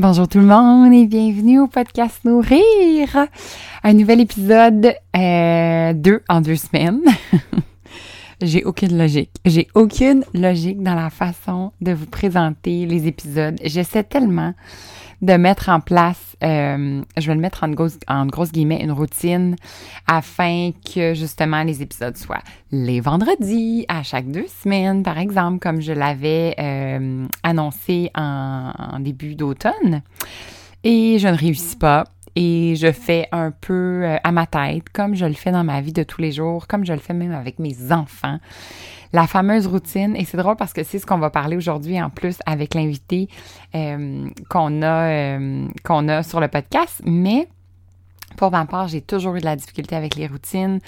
Bonjour tout le monde et bienvenue au podcast Nourrir. Un nouvel épisode, euh, deux en deux semaines. J'ai aucune logique. J'ai aucune logique dans la façon de vous présenter les épisodes. J'essaie tellement de mettre en place, euh, je vais le mettre en grosse, grosse guillemets, une routine afin que justement les épisodes soient les vendredis à chaque deux semaines, par exemple, comme je l'avais euh, annoncé en début d'automne. Et je ne réussis pas et je fais un peu euh, à ma tête, comme je le fais dans ma vie de tous les jours, comme je le fais même avec mes enfants. La fameuse routine, et c'est drôle parce que c'est ce qu'on va parler aujourd'hui en plus avec l'invité euh, qu'on a, euh, qu'on a sur le podcast, mais pour ma part, j'ai toujours eu de la difficulté avec les routines.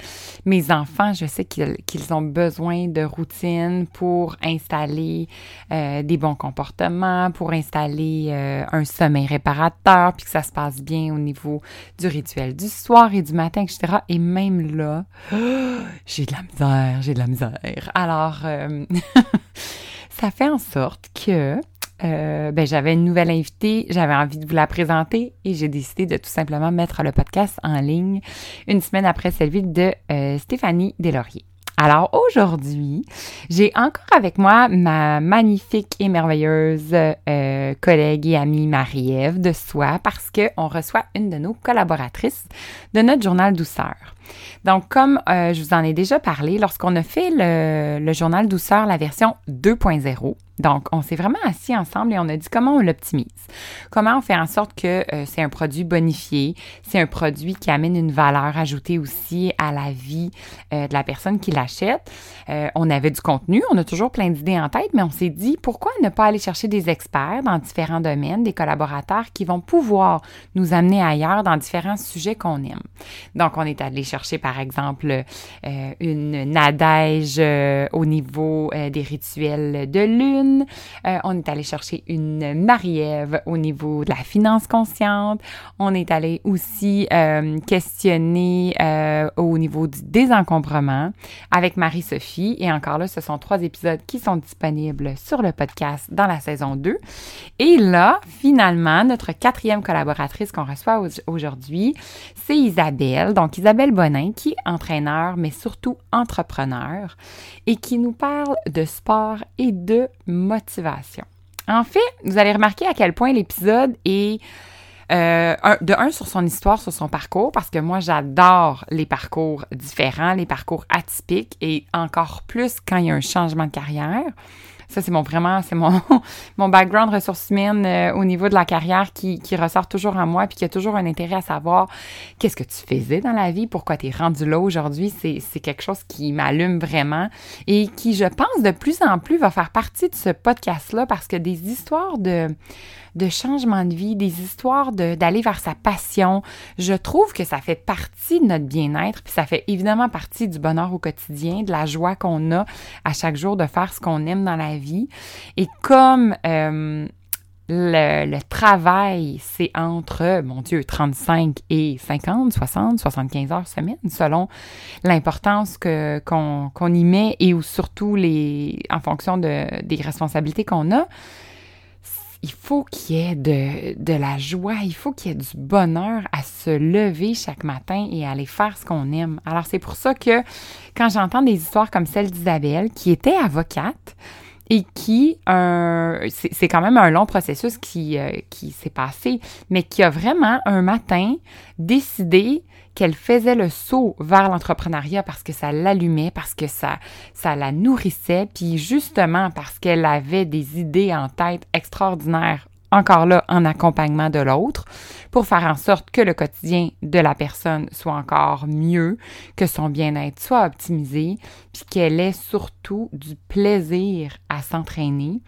Mes enfants, je sais qu'ils ont besoin de routines pour installer euh, des bons comportements, pour installer euh, un sommeil réparateur, puis que ça se passe bien au niveau du rituel du soir et du matin, etc. Et même là, j'ai de la misère, j'ai de la misère. Alors, euh, ça fait en sorte que euh, ben, j'avais une nouvelle invitée, j'avais envie de vous la présenter et j'ai décidé de tout simplement mettre le podcast en ligne une semaine après celui de euh, Stéphanie Deslauriers. Alors aujourd'hui, j'ai encore avec moi ma magnifique et merveilleuse euh, collègue et amie Marie-Ève de Soi parce qu'on reçoit une de nos collaboratrices de notre journal Douceur. Donc, comme euh, je vous en ai déjà parlé, lorsqu'on a fait le, journal Douceur, la version 2.0, donc, on s'est vraiment assis ensemble et on a dit comment on l'optimise. Comment on fait en sorte que euh, c'est un produit bonifié, c'est un produit qui amène une valeur ajoutée aussi à la vie euh, de la personne qui l'achète. On avait du contenu, on a toujours plein d'idées en tête, mais on s'est dit pourquoi ne pas aller chercher des experts dans différents domaines, des collaborateurs qui vont pouvoir nous amener ailleurs dans différents sujets qu'on aime. Donc, on est allé chercher, par exemple, une Nadège au niveau des rituels de lune euh, on est allé chercher une Marie-Ève au niveau de la finance consciente. On est allé aussi euh, questionner euh, au niveau du désencombrement avec Marie-Sophie. Et encore là, ce sont trois épisodes qui sont disponibles sur le podcast dans la saison 2. Et là, finalement, notre quatrième collaboratrice qu'on reçoit aujourd'hui, c'est Isabelle. Donc, Isabelle Qui est entraîneur, mais surtout entrepreneur, et qui nous parle de sport et de motivation. En fait, vous allez remarquer à quel point l'épisode est euh, de un sur son histoire, sur son parcours, parce que moi j'adore les parcours différents, les parcours atypiques et encore plus quand il y a un changement de carrière. Ça, c'est mon vraiment, c'est mon, mon background ressources humaines euh, au niveau de la carrière qui, qui ressort toujours en moi, puis qui a toujours un intérêt à savoir qu'est-ce que tu faisais dans la vie, pourquoi tu es rendu là aujourd'hui. C'est, quelque chose qui m'allume vraiment et qui, je pense, de plus en plus va faire partie de ce podcast-là parce que des histoires de de changement de vie, des histoires d'aller vers sa passion. Je trouve que ça fait partie de notre bien-être, puis ça fait évidemment partie du bonheur au quotidien, de la joie qu'on a à chaque jour de faire ce qu'on aime dans la vie. Et comme euh, le, le, travail, c'est entre, mon Dieu, 35 et 50, 60, 75 heures semaine, selon l'importance que, qu'on, qu'on y met et ou surtout les, en fonction de, des responsabilités qu'on a il faut qu'il y ait de, de, la joie, il faut qu'il y ait du bonheur à se lever chaque matin et aller faire ce qu'on aime. Alors c'est pour ça que quand j'entends des histoires comme celle d'Isabelle, qui était avocate et qui, c'est quand même un long processus qui, euh, qui s'est passé, mais qui a vraiment un matin décidé qu'elle faisait le saut vers l'entrepreneuriat parce que ça l'allumait, parce que ça, ça la nourrissait, puis justement parce qu'elle avait des idées en tête extraordinaires encore là en accompagnement de l'autre, pour faire en sorte que le quotidien de la personne soit encore mieux, que son bien-être soit optimisé, puis qu'elle ait surtout du plaisir à s'entraîner,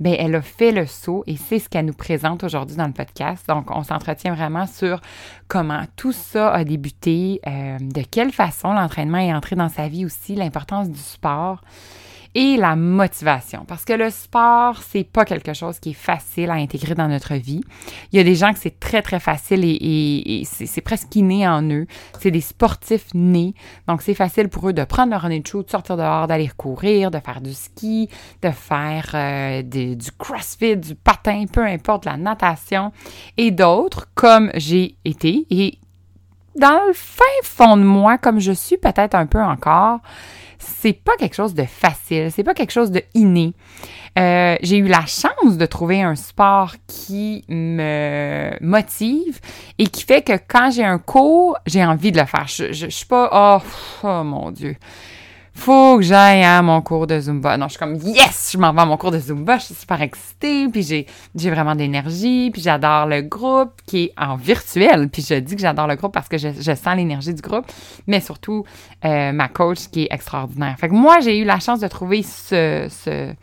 ben elle a fait le saut et c'est ce qu'elle nous présente aujourd'hui dans le podcast. Donc, on s'entretient vraiment sur comment tout ça a débuté, euh, de quelle façon l'entraînement est entré dans sa vie aussi, l'importance du sport et la motivation. Parce que le sport, c'est pas quelque chose qui est facile à intégrer dans notre vie. Il y a des gens que c'est très, très facile et, c'est presque inné en eux. C'est des sportifs nés. Donc, c'est facile pour eux de prendre leur running shoe, de sortir dehors, d'aller courir, de faire du ski, de faire euh, du crossfit, du patin, peu importe, la natation. Et d'autres, comme j'ai été et dans le fin fond de moi, comme je suis peut-être un peu encore, c'est pas quelque chose de facile, c'est pas quelque chose de inné. Euh, j'ai eu la chance de trouver un sport qui me motive et qui fait que quand j'ai un cours, j'ai envie de le faire. Je, je, suis pas, oh, oh mon Dieu faut que j'aille à mon cours de Zumba. Non, je suis comme, yes, je m'en vais à mon cours de Zumba, je suis super excitée, puis j'ai, j'ai vraiment d'énergie, puis j'adore le groupe qui est en virtuel, puis je dis que j'adore le groupe parce que je, sens l'énergie du groupe, mais surtout euh, ma coach qui est extraordinaire. Fait que moi, j'ai eu la chance de trouver ce, ce,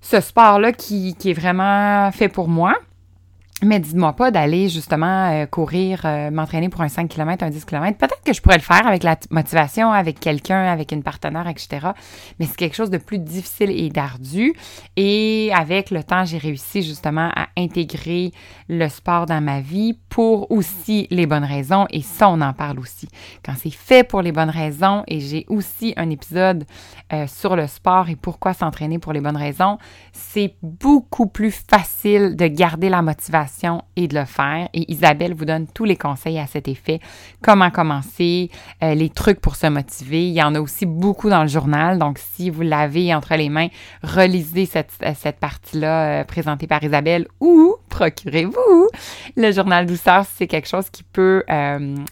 ce sport-là qui, qui est vraiment fait pour moi. Mais dites-moi pas d'aller justement euh, courir, euh, m'entraîner pour un 5 km, un 10 km. Peut-être que je pourrais le faire avec la motivation, avec quelqu'un, avec une partenaire, etc. Mais c'est quelque chose de plus difficile et d'ardu. Et avec le temps, j'ai réussi justement à intégrer le sport dans ma vie pour aussi les bonnes raisons. Et ça, on en parle aussi. Quand c'est fait pour les bonnes raisons, et j'ai aussi un épisode euh, sur le sport et pourquoi s'entraîner pour les bonnes raisons, c'est beaucoup plus facile de garder la motivation et de le faire. Et Isabelle vous donne tous les conseils à cet effet. Comment commencer, euh, les trucs pour se motiver. Il y en a aussi beaucoup dans le journal. Donc, si vous l'avez entre les mains, relisez cette, euh, partie-là euh, présentée par Isabelle ou procurez-vous le journal douceur si c'est quelque chose qui peut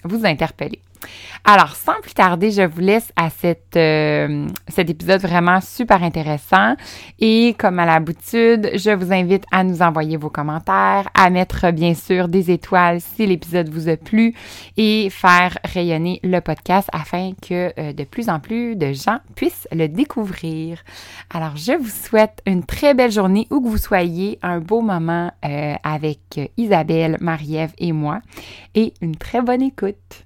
vous interpeller. Alors, sans plus tarder, je vous laisse à euh, cet épisode vraiment super intéressant. Et comme à l'habitude, je vous invite à nous envoyer vos commentaires, à mettre bien sûr des étoiles si l'épisode vous a plu et faire rayonner le podcast afin que euh, de plus en plus de gens puissent le découvrir. Alors, je vous souhaite une très belle journée où que vous soyez, un beau moment euh, avec Isabelle, Marie-Ève et moi et une très bonne écoute.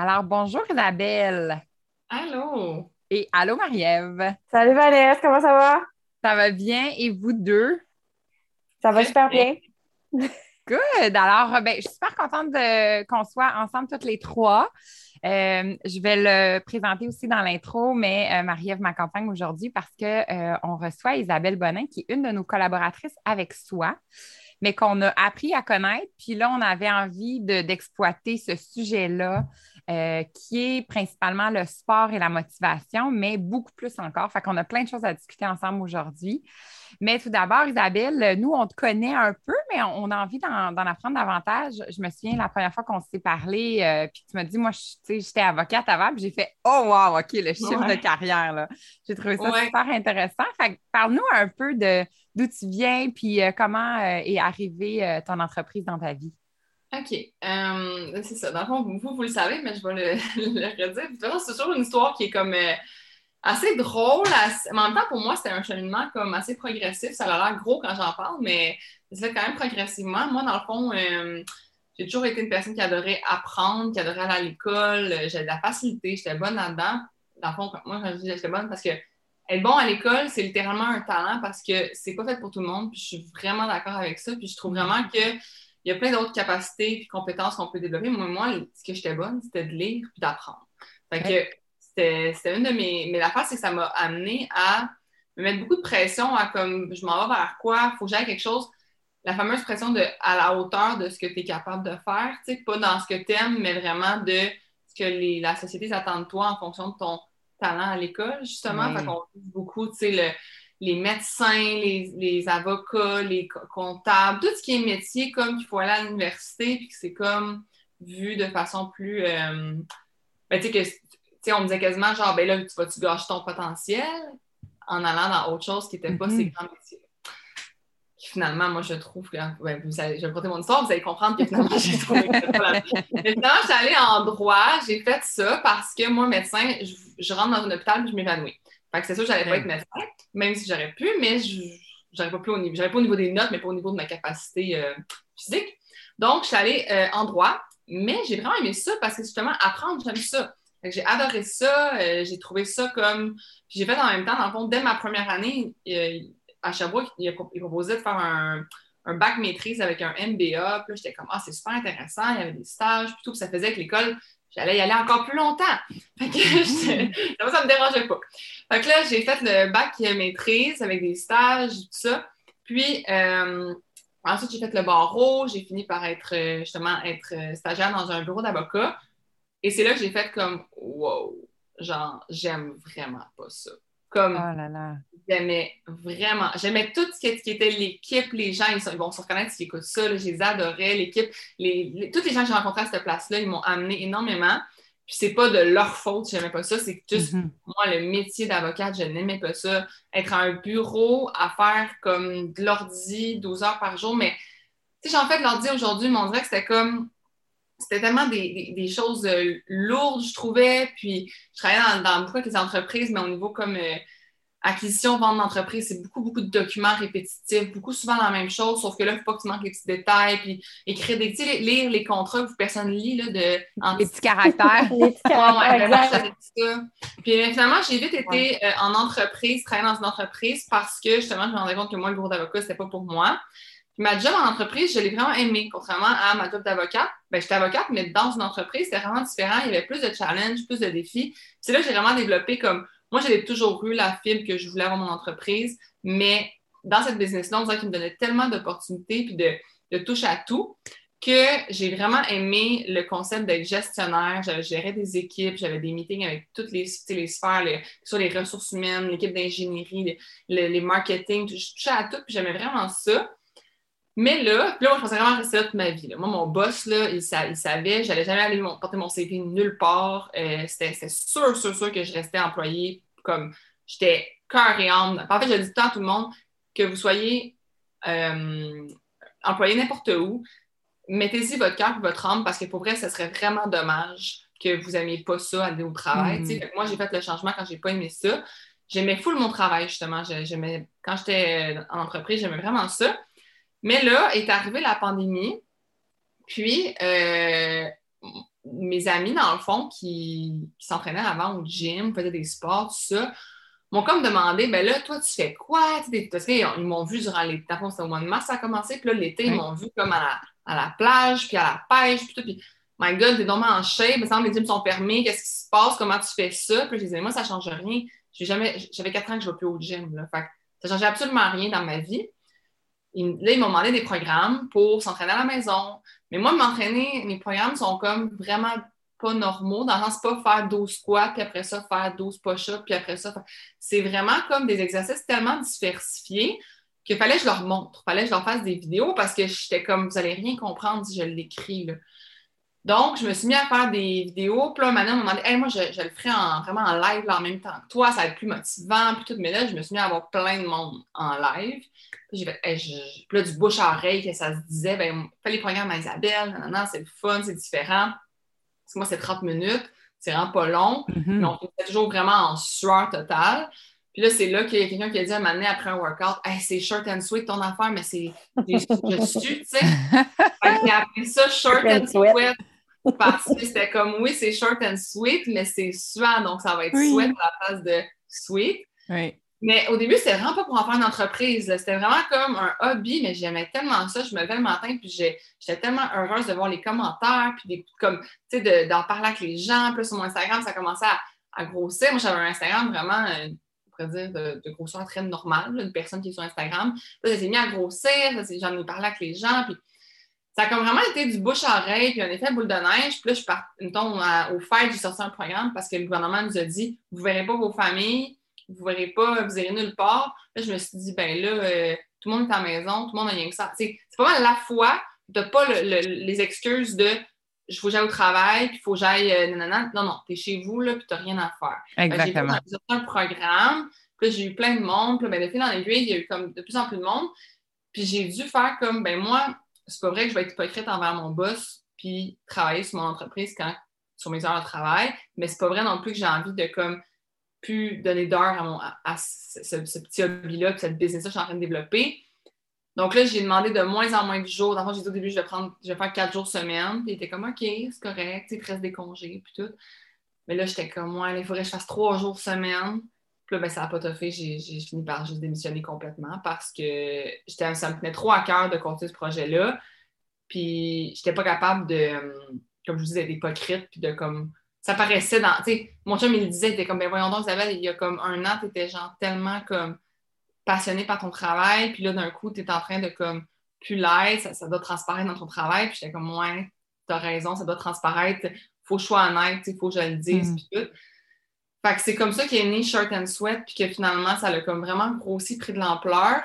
Alors, bonjour Isabelle. Allô? Et allô Marie-Ève. Salut Vanessa, comment ça va? Ça va bien? Et vous deux? Ça va super bien. Good. Alors, ben, je suis super contente qu'on soit ensemble toutes les trois. Euh, je vais le présenter aussi dans l'intro, mais euh, Marie-Ève m'accompagne aujourd'hui parce qu'on euh, reçoit Isabelle Bonin, qui est une de nos collaboratrices avec soi, mais qu'on a appris à connaître. Puis là, on avait envie d'exploiter ce sujet-là euh, qui est principalement le sport et la motivation, mais beaucoup plus encore. Fait qu'on a plein de choses à discuter ensemble aujourd'hui. Mais tout d'abord, Isabelle, nous, on te connaît un peu, mais on, a envie d'en apprendre davantage. Je me souviens la première fois qu'on s'est parlé, euh, puis tu m'as dit, moi, j'étais avocate avant, puis j'ai fait, oh wow, OK, le chiffre de carrière, là. J'ai trouvé ça super intéressant. Fait parle-nous un peu de d'où tu viens, puis euh, comment est arrivée ton entreprise dans ta vie? OK. Euh, c'est ça. Dans le fond, vous, vous le savez, mais je vais le, redire. C'est toujours une histoire qui est comme euh, assez drôle. Mais en même temps, pour moi, c'était un cheminement comme assez progressif. Ça a l'air gros quand j'en parle, mais ça fait quand même progressivement. Moi, dans le fond, euh, j'ai toujours été une personne qui adorait apprendre, qui adorait aller à l'école. J'avais de la facilité, j'étais bonne là-dedans. Dans le fond, moi, quand je dis j'étais bonne, parce que être bon à l'école, c'est littéralement un talent parce que c'est pas fait pour tout le monde. Puis je suis vraiment d'accord avec ça. Puis je trouve vraiment que il y a plein d'autres capacités et compétences qu'on peut développer. Moi, moi, ce que j'étais bonne, c'était de lire puis d'apprendre. Fait que c'était une de mes. Mais l'affaire, c'est que ça m'a amené à me mettre beaucoup de pression à comme je m'en vais vers quoi, il faut que j'aille quelque chose. La fameuse pression de à la hauteur de ce que tu es capable de faire, tu sais, pas dans ce que tu aimes, mais vraiment de ce que les, la société s'attend de toi en fonction de ton talent à l'école, justement. Fait qu'on beaucoup, tu sais, le les médecins, les, avocats, les comptables, tout ce qui est métier comme qu'il faut aller à l'université, puis que c'est comme vu de façon plus. Euh, ben, tu sais, on me disait quasiment genre, ben là, tu vas-tu gâcher ton potentiel en allant dans autre chose qui n'était pas ces mm-hmm. grands métiers finalement, moi, je trouve que, ben, vous allez, je vais raconter mon histoire, vous allez comprendre que finalement, j'ai trouvé que pas Mais finalement, je suis allée en droit, j'ai fait ça parce que moi, médecin, je, rentre dans un hôpital et je m'évanouis. Fait que c'est sûr que j'allais pas être médecin, même si j'aurais pu, mais je n'arrive pas plus au niveau, j'aurais pas au niveau des notes, mais pas au niveau de ma capacité euh, physique. Donc, je suis allée euh, en droit, mais j'ai vraiment aimé ça parce que justement, apprendre, j'aime ça. J'ai adoré ça, euh, j'ai trouvé ça comme. Puis j'ai fait en même temps, dans le fond, dès ma première année, à Sherbrooke, il, proposait de faire un, bac maîtrise avec un MBA. Puis j'étais comme, ah, c'est super intéressant. Il y avait des stages, puis tout. ça faisait que l'école, j'allais y aller encore plus longtemps. Fait que ça me dérangeait pas. Fait que là, j'ai fait le bac maîtrise avec des stages, tout ça. Puis, euh, ensuite, j'ai fait le barreau. J'ai fini par être, euh, justement, être euh, stagiaire dans un bureau d'avocat. Et c'est là que j'ai fait comme, wow, genre, j'aime vraiment pas ça. Comme, oh j'aimais vraiment, j'aimais tout ce qui était l'équipe, les gens, ils, vont se reconnaître s'ils écoutent ça, je les adorais, l'équipe, les, tous les gens que j'ai rencontrés à cette place-là, ils m'ont amené énormément. Puis c'est pas de leur faute, j'aimais pas ça, c'est juste mm-hmm. moi, le métier d'avocate, je n'aimais pas ça. Être à un bureau à faire comme de l'ordi 12 heures par jour, mais tu sais, j'en fais de l'ordi aujourd'hui, mais on dirait que c'était comme c'était tellement des, choses euh, lourdes, je trouvais. Puis, je travaillais dans, beaucoup avec les entreprises, mais au niveau comme euh, acquisition, vente d'entreprise, c'est beaucoup, beaucoup de documents répétitifs, beaucoup souvent la même chose, sauf que là, il ne faut pas que tu manques les petits détails, puis écrire des petits, lire les contrats que personne lit, là, de... Les petits caractères. les petits caractères, Puis, finalement, j'ai vite été euh, en entreprise, travailler dans une entreprise, parce que, justement, je me rendais compte que moi, le bureau d'avocat, c'était pas pour moi ma job en entreprise, je l'ai vraiment aimé, contrairement à ma job d'avocate. Ben, j'étais avocate, mais dans une entreprise, c'était vraiment différent. Il y avait plus de challenges, plus de défis. C'est là que j'ai vraiment développé comme. Moi, j'avais toujours eu la fibre que je voulais avoir mon entreprise, mais dans cette business-là, on dirait qu'il me donnait tellement d'opportunités puis de, de touche à tout que j'ai vraiment aimé le concept d'être gestionnaire. J'avais géré des équipes, j'avais des meetings avec toutes les, les sphères, les, sur les ressources humaines, l'équipe d'ingénierie, les, marketing, je touchais à tout, puis j'aimais vraiment ça. Mais là, là, moi, je pensais vraiment rester là toute ma vie. Moi, mon boss, là, il, savait, j'allais jamais aller porter mon CV nulle part. Euh, c'était sûr, sûr, sûr que je restais employée comme j'étais cœur et âme. En fait, je dis tout le temps à tout le monde que vous soyez euh, employé n'importe où, mettez-y votre cœur et votre âme parce que pour vrai, ce serait vraiment dommage que vous n'aimiez pas ça aller au travail. Mm. Moi, j'ai fait le changement quand j'ai pas aimé ça. J'aimais full mon travail, justement. Quand j'étais en entreprise, j'aimais vraiment ça. Mais là est arrivée la pandémie. Puis, euh, mes amis, dans le fond, qui, s'entraînaient avant au gym, faisaient des sports, tout ça, m'ont comme demandé, ben là, toi, tu fais quoi? Parce qu'ils m'ont vu durant l'été, c'était au mois de mars, ça a commencé, puis là, l'été, ils m'ont vu comme à la, plage, puis à la pêche, puis tout, puis my God, t'es tombé en shape, semble les gyms sont fermés, qu'est-ce qui se passe, comment tu fais ça? Puis je disais, moi, ça change rien. J'avais quatre ans que je ne vais plus au gym, là. Fait ça changeait absolument rien dans ma vie là, ils m'ont demandé des programmes pour s'entraîner à la maison. Mais moi, m'entraîner, mes programmes sont comme vraiment pas normaux, dans le sens pas faire 12 squats, puis après ça, faire 12 push-ups, puis après ça, c'est vraiment comme des exercices tellement diversifiés qu'il fallait que je leur montre, fallait que je leur fasse des vidéos parce que j'étais comme, vous n'allez rien comprendre si je l'écris. Donc, je me suis mis à faire des vidéos. Puis là, maintenant, on m'a demandé, moi, je, le ferai en, vraiment en live en même temps que toi, ça va être plus motivant. Puis tout, mais là, je me suis mis à avoir plein de monde en live. Puis j'ai fait, puis là, du bouche à oreille, que ça se disait, ben, fais les programmes à Isabelle, non, non, c'est le fun, c'est différent. Parce que moi, c'est 30 minutes, c'est vraiment pas long. Mais on fait toujours vraiment en sueur totale. Puis là, c'est là qu'il y a quelqu'un qui a dit à un moment donné, après un workout, hey, c'est short and sweet ton affaire, mais c'est. Je suis, tu sais. Puis après ça, short and sweet parce que c'était comme, oui, c'est short and sweet, mais c'est suant, donc ça va être sweet à la place de sweet. Mais au début, c'était vraiment pas pour en faire une entreprise. C'était vraiment comme un hobby, mais j'aimais tellement ça. Je me levais le matin, puis j'étais tellement heureuse de voir les commentaires, puis des, comme, tu sais, d'en parler avec les gens. Plus sur mon Instagram, ça commençait à, à grossir. Moi, j'avais un Instagram vraiment, euh, on pourrait dire, de, de grosseur très normale, une personne qui est sur Instagram. Là, ça s'est mis à grossir, j'en ai parlé avec les gens, puis ça a comme vraiment été du bouche à oreille, puis un effet boule de neige. Puis là, je pars, mettons, au fait, j'ai sorti un programme parce que le gouvernement nous a dit vous ne verrez pas vos familles vous ne verrez pas, vous irez nulle part. Là, je me suis dit, ben là, euh, tout le monde est à la maison, tout le monde a rien que ça. C'est pas mal la fois, tu pas les excuses de je faut que j'aille au travail, puis il faut que j'aille. Euh, non, non, tu es chez vous, là, puis tu n'as rien à faire. Exactement. J'ai fait un programme, puis j'ai eu plein de monde, puis ben, de fil en aiguille, il y a eu comme de plus en plus de monde. Puis j'ai dû faire comme, ben moi, c'est pas vrai que je vais être hypocrite envers mon boss, puis travailler sur mon entreprise quand, sur mes heures de travail, mais c'est pas vrai non plus que j'ai envie de comme plus donner d'heures à, ce, petit hobby-là, puis cette business-là que je suis en train de développer. Donc là, j'ai demandé de moins en moins de jours. Dans j'ai dit au début, je vais, prendre, je vais faire quatre jours semaine. Puis il était comme, OK, c'est correct, tu sais, des congés, puis tout. Mais là, j'étais comme, ouais, il faudrait que je fasse trois jours semaine. Puis là, ben, ça n'a pas toffé. J'ai, j'ai fini par juste démissionner complètement parce que ça me tenait trop à cœur de continuer ce projet-là. Puis j'étais pas capable de, comme je vous disais, d'être hypocrite, puis de comme. Ça paraissait dans. Tu sais, mon chum, il le disait, il était comme, ben voyons donc, Isabelle, il y a comme un an, tu étais genre tellement comme passionné par ton travail, puis là, d'un coup, tu es en train de comme plus l'être, ça, doit transparaître dans ton travail, puis j'étais comme, ouais, t'as raison, ça doit transparaître, faut que je sois honnête, faut que je le dise, mm. puis tout. Fait que c'est comme ça qu'est né Shirt and Sweat, puis que finalement, ça a comme vraiment grossi, pris de l'ampleur,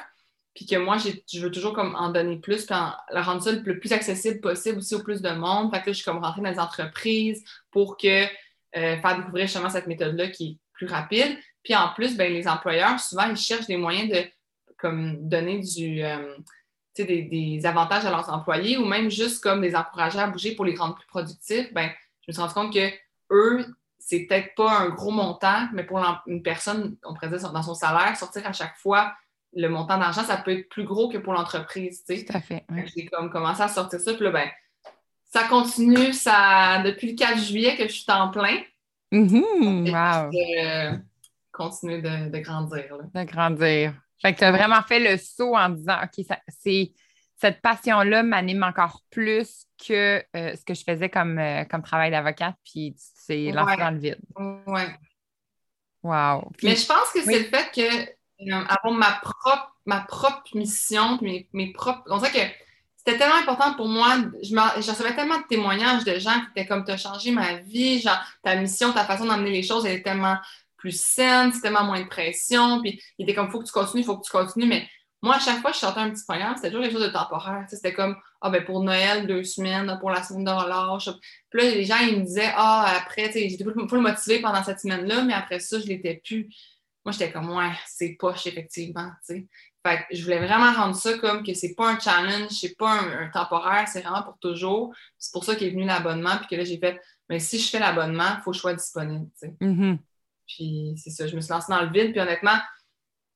puis que moi, je veux toujours comme en donner plus, puis le rendre ça le plus accessible possible aussi au plus de monde. Fait que là, je suis comme rentrée dans les entreprises pour que euh, faire découvrir justement cette méthode-là qui est plus rapide. Puis en plus, ben, les employeurs, souvent, ils cherchent des moyens de comme, donner du, euh, des, des, avantages à leurs employés ou même juste comme les encourager à bouger pour les rendre plus productifs. Ben, je me suis rendu compte que eux, c'est peut-être pas un gros montant, mais pour une personne, on pourrait dire dans son salaire, sortir à chaque fois le montant d'argent, ça peut être plus gros que pour l'entreprise. Tout à fait. J'ai comme commencé à sortir ça, puis là, ben, ça continue ça, depuis le 4 juillet que je suis en plein. Mm wow continuer de, grandir. De grandir. Fait que tu as vraiment fait le saut en disant OK, c'est cette passion-là m'anime encore plus que euh, ce que je faisais comme, euh, comme travail d'avocate, puis c'est lancé dans le vide. Oui. Wow. Mais je pense que c'est le fait que euh, avoir ma propre, ma propre mission, mes, mes propres. On que c'était tellement important pour moi. Je, recevais tellement de témoignages de gens qui étaient comme, tu as changé ma vie, genre, ta mission, ta façon d'amener les choses, elle est tellement plus saine, c'est tellement moins de pression. Puis il était comme, faut que tu continues, faut que tu continues. Mais moi, à chaque fois que je sortais un petit programme, c'était toujours quelque chose de temporaire. C'était comme, ah ben pour Noël, deux semaines, pour la semaine de relâche. Puis là, les gens, ils me disaient, ah, après, tu sais, j'étais full motivée pendant cette semaine-là, mais après ça, je l'étais plus. Moi, j'étais comme, ouais, c'est poche, effectivement, tu sais. Fait que je voulais vraiment rendre ça comme que c'est pas un challenge, c'est pas un, temporaire, c'est vraiment pour toujours. C'est pour ça qu'est venu l'abonnement, puis que là, j'ai fait, mais si je fais l'abonnement, il faut que je sois disponible, tu sais. Mm-hmm. Puis c'est ça, je me suis lancée dans le vide. Puis honnêtement,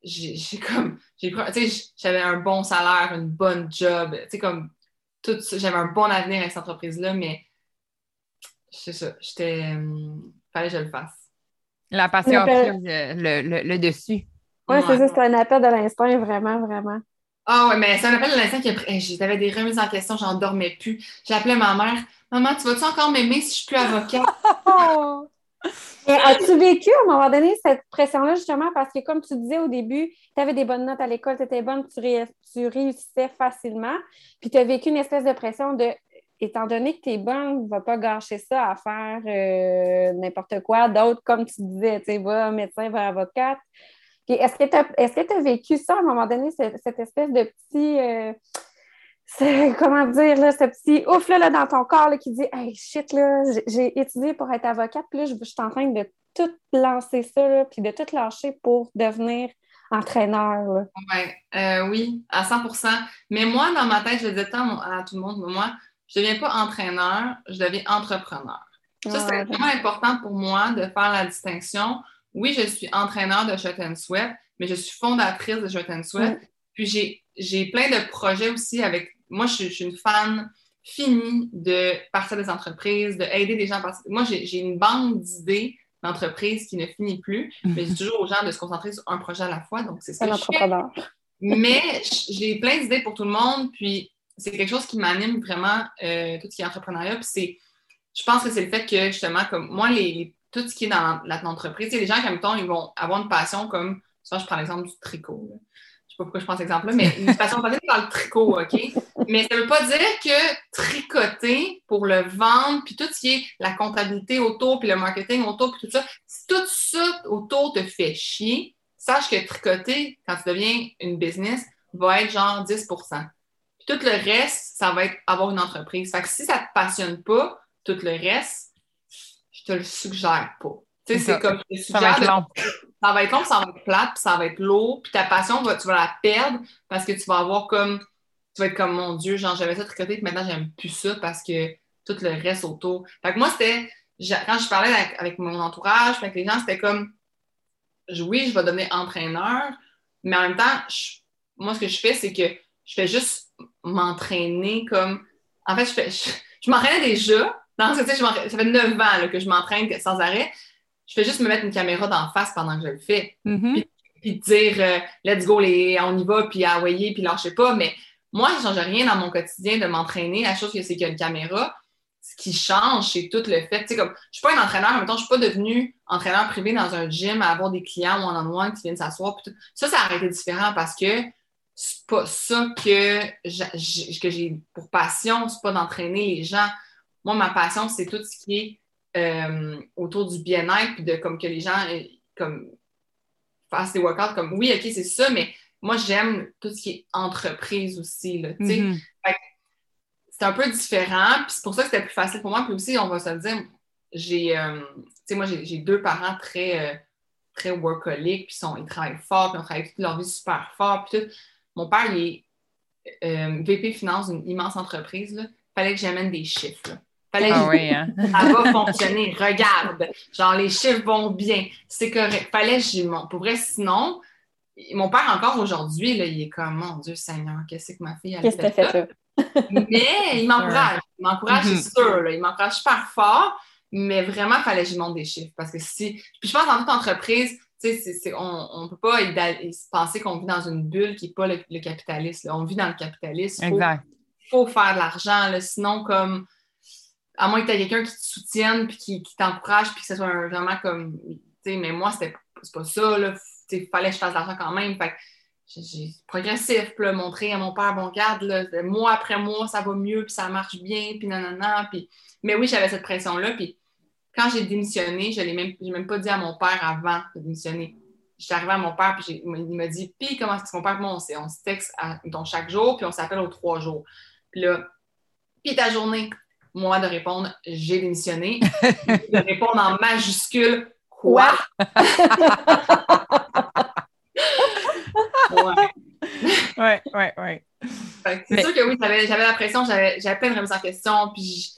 j'ai comme, tu sais, j'avais un bon salaire, une bonne job, tu sais, comme, tout j'avais un bon avenir avec cette entreprise-là, mais c'est ça, j'étais, euh, fallait que je le fasse. La passion a pris le, le, le, dessus. Oui, c'est ça, c'était un appel de l'instinct, vraiment, vraiment. Ah ouais, mais c'est un appel de l'instinct qui a pris. J'avais des remises en question, j'en dormais plus. J'ai appelé ma mère. Maman, tu vas-tu encore m'aimer si je suis plus avocate? As-tu vécu à un moment donné cette pression-là, justement, parce que comme tu disais au début, tu avais des bonnes notes à l'école, tu étais bonne, tu, réussissais facilement, puis tu as vécu une espèce de pression de étant donné que tu es bonne, ne va pas gâcher ça à faire euh, n'importe quoi d'autre, comme tu disais, tu sais, va médecin, va avocate. Est-ce que tu as, vécu ça à un moment donné, cette, espèce de petit. Euh, comment dire, là, ce petit ouf là, dans ton corps là, qui dit Hey shit, là, j'ai étudié pour être avocate, puis là, je, suis en train de tout lancer ça, puis de tout lâcher pour devenir entraîneur. Euh, oui, à 100% Mais moi, dans ma tête, je disais tant à tout le monde, mais moi, je ne deviens pas entraîneur, je deviens entrepreneur. Ça, c'est vraiment important pour moi de faire la distinction. Oui, je suis entraîneur de Shot and Sweat, mais je suis fondatrice de Shot and Sweat. Puis j'ai plein de projets aussi avec moi, je, suis une fan finie de partir des entreprises, d'aider des gens à partir. Moi, j'ai une banque d'idées d'entreprises qui ne finit plus, mais je dis toujours aux gens de se concentrer sur un projet à la fois. Donc, c'est ce que je fais. Mais j'ai plein d'idées pour tout le monde, puis c'est quelque chose qui m'anime vraiment, euh, tout ce qui est entrepreneuriat. Puis c'est, je pense que c'est le fait que, justement, comme moi, les, tout ce qui est dans l'entreprise, les gens, comme temps, ils vont avoir une passion comme, ça, je prends l'exemple du tricot sais pas pourquoi je prends cet exemple-là, mais une passion dans le tricot, OK? Mais ça ne veut pas dire que tricoter pour le vendre, puis tout ce qui est la comptabilité autour, puis le marketing autour, puis tout ça, si tout ça autour te fait chier, sache que tricoter, quand tu deviens une business, va être genre 10% Puis tout le reste, ça va être avoir une entreprise. Fait que si ça te passionne pas, tout le reste, je te le suggère pas. Tu sais, c'est comme ça va être long. Ça va être long, ça va être plate, puis ça va être lourd, puis ta passion, tu vas la perdre parce que tu vas avoir comme. Tu vas être comme mon Dieu, genre j'avais ça tricoté, puis maintenant j'aime plus ça parce que tout le reste autour. Fait que moi, c'était. Quand je parlais avec, mon entourage, avec les gens, c'était comme. Oui, je vais devenir entraîneur, mais en même temps, moi, ce que je fais, c'est que je fais juste m'entraîner comme. En fait, je, fais, je, m'entraînais déjà. Dans, ça fait neuf ans que je m'entraîne sans arrêt je fais juste me mettre une caméra d'en face pendant que je le fais. Mm-hmm. puis, dire euh, let's go, les, on y va, puis envoyer, puis lâchez pas. Mais moi, je ne change rien dans mon quotidien de m'entraîner. La chose que c'est qu'il y a une caméra. Ce qui change, c'est tout le fait. Comme, je suis pas un entraîneur, en même temps, je suis pas devenue entraîneur privé dans un gym à avoir des clients one-on-one qui viennent s'asseoir. Ça, ça aurait été différent parce que c'est pas ça que j'ai pour passion, c'est pas d'entraîner les gens. Moi, ma passion, c'est tout ce qui est euh, autour du bien-être, de comme que les gens euh, comme fassent des workouts comme oui, ok, c'est ça, mais moi j'aime tout ce qui est entreprise aussi. Là, mm-hmm. C'est un peu différent, puis c'est pour ça que c'était plus facile pour moi. Puis aussi, on va se le dire, j'ai euh, moi j'ai deux parents très, très workaholic, puis ils travaillent fort, puis on travaille toute leur vie super fort. Puis tout. Mon père, il est VP Finance d'une immense entreprise. Il fallait que j'amène des chiffres. Fallait ah oui, hein? ça va fonctionner. Regarde, genre les chiffres vont bien. C'est correct. Fallait que j'y monte. Pour vrai, sinon, mon père encore aujourd'hui, il est comme mon Dieu Seigneur, qu'est-ce que ma fille a fait ça? Mais il m'encourage. Il m'encourage, c'est sûr. Là. Il m'encourage super fort. Mais vraiment, il fallait que j'y monte des chiffres. Parce que si. Puis je pense dans toute entreprise, on ne peut pas penser qu'on vit dans une bulle qui n'est pas le, capitalisme. On vit dans le capitalisme. exact. Il faut faire de l'argent. Sinon, comme à moins que tu aies quelqu'un qui te soutienne puis qui, t'encourage puis que ce soit vraiment comme tu sais mais moi c'était pas ça là il fallait que je fasse de l'argent quand même. Fait j'ai progressif puis montrer à mon père bon garde là, mois après mois ça va mieux puis ça marche bien puis nanana puis mais oui j'avais cette pression là puis quand j'ai démissionné je l'ai même même pas dit à mon père avant de démissionner. J'étais arrivée à mon père puis il m'a dit puis comment est-ce que mon père moi on, on se texte à, chaque jour puis on s'appelle aux trois jours puis là puis ta journée moi, de répondre j'ai démissionné, de répondre en majuscule quoi? ouais. Ouais, ouais, ouais. C'est sûr que oui, j'avais la pression, j'avais plein de remises en question, puis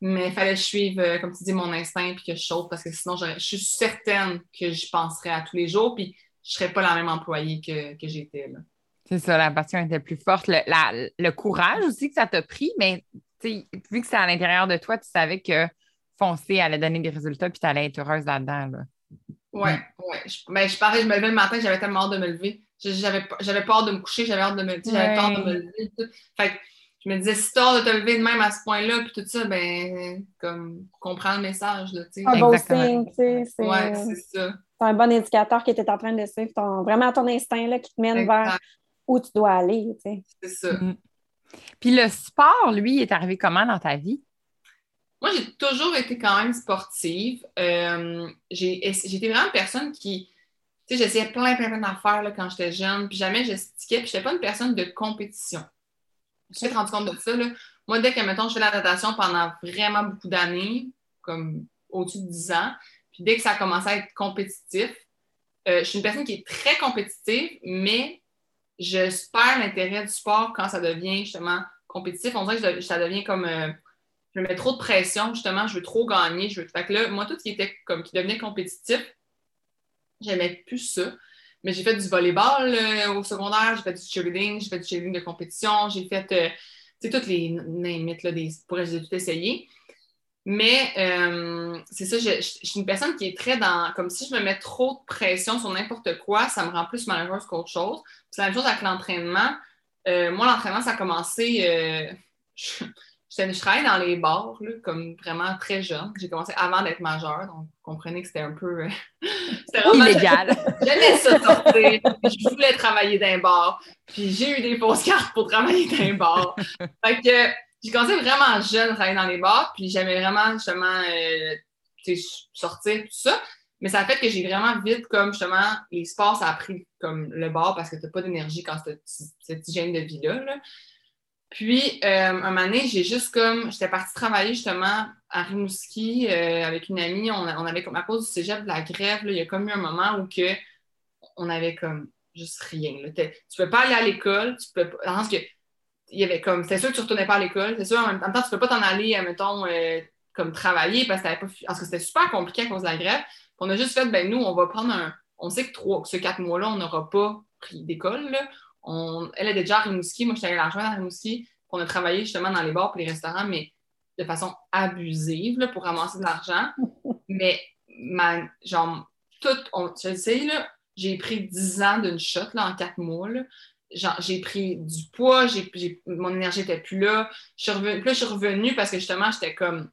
mais il fallait que je suive, euh, comme tu dis, mon instinct, puis que je saute, parce que sinon, je suis certaine que j'y penserais à tous les jours, puis je ne serais pas la même employée que, que j'étais. C'est ça, la passion était plus forte. Le, le courage aussi que ça t'a pris, mais vu que c'est à l'intérieur de toi, tu savais que foncer allait donner des résultats puis tu allais être heureuse là-dedans. Là. Ouais, ouais. Je, ben, je parlais, je me levais le matin, j'avais tellement hâte de me lever. J'avais, j'avais peur de me coucher, j'avais hâte de me j'avais peur de me lever. Tout. Fait que je me disais, si t'as de te lever de même à ce point-là, puis tout ça, ben, comme, comprends le message, là, tu sais. Un beau signe, tu sais. C'est, ouais, c'est ça. C'est un bon indicateur qui était en train de suivre ton, vraiment ton instinct, là, qui te mène vers où tu dois aller, tu sais. C'est ça. Mm. Puis le sport, lui, est arrivé comment dans ta vie? Moi, j'ai toujours été quand même sportive. Euh, été vraiment une personne qui, tu sais, j'essayais plein, plein, plein d'affaires quand j'étais jeune, puis jamais j'estiquais, puis je n'étais pas une personne de compétition. Je me suis rendu compte de ça. Là. Moi, dès que, mettons, je fais la natation pendant vraiment beaucoup d'années, comme au-dessus de 10 ans, puis dès que ça a commencé à être compétitif, euh, je suis une personne qui est très compétitive, mais je perds l'intérêt du sport quand ça devient justement compétitif. On dirait que ça devient comme. Euh, je me mets trop de pression, justement, je veux trop gagner. Je veux... Que là, moi, tout ce qui était comme qui devenait compétitif, j'aimais plus ça. Mais j'ai fait du volleyball euh, au secondaire, j'ai fait du cheerleading, j'ai fait du cheerleading de compétition, j'ai fait, euh, toutes les mythes, là, des, pour j'ai tout essayé. Mais euh, c'est ça, je, suis une personne qui est très dans. Comme si je me mets trop de pression sur n'importe quoi, ça me rend plus malheureuse qu'autre chose. C'est la même chose avec l'entraînement. Euh, moi, l'entraînement, ça a commencé. je, je, travaillais dans les bars, là, comme vraiment très jeune. J'ai commencé avant d'être majeure, donc vous comprenez que c'était un peu. c'était vraiment illégal. J'aimais ça sortir. je voulais travailler dans un bar. Puis j'ai eu des fausses cartes pour travailler dans un bar. Fait que j'ai commencé vraiment jeune à travailler dans les bars, puis j'aimais vraiment justement euh, sortir, tout ça. Mais ça a fait que j'ai vraiment vite, comme justement, les sports, ça a pris comme le bord parce que tu n'as pas d'énergie quand tu cette hygiène de vie-là. Puis, euh, un moment donné, j'ai juste comme, j'étais partie travailler justement à Rimouski euh, avec une amie. On, avait comme, à cause du cégep de la grève, il y a comme eu un moment où que on avait comme juste rien. Tu ne peux pas aller à l'école, tu peux pas. que, il y avait comme, c'est sûr que tu ne retournais pas à l'école, c'est sûr, en même temps, tu ne peux pas t'en aller, mettons, euh, comme travailler parce que, que c'était super compliqué à cause de la grève. on a juste fait, ben nous, on va prendre un. On sait que trois, ce quatre mois-là, on n'aura pas pris d'école. On, elle était déjà à Rimouski, moi, je suis allée la rejoindre à Rimouski. On a travaillé justement dans les bars et les restaurants, mais de façon abusive là, pour ramasser de l'argent. mais, ma, genre, tout, on, je sais, là, j'ai pris 10 ans d'une shot là, en quatre mois. J'ai pris du poids, mon énergie n'était plus là. Je suis revenue, puis là, je suis revenue parce que justement, j'étais comme,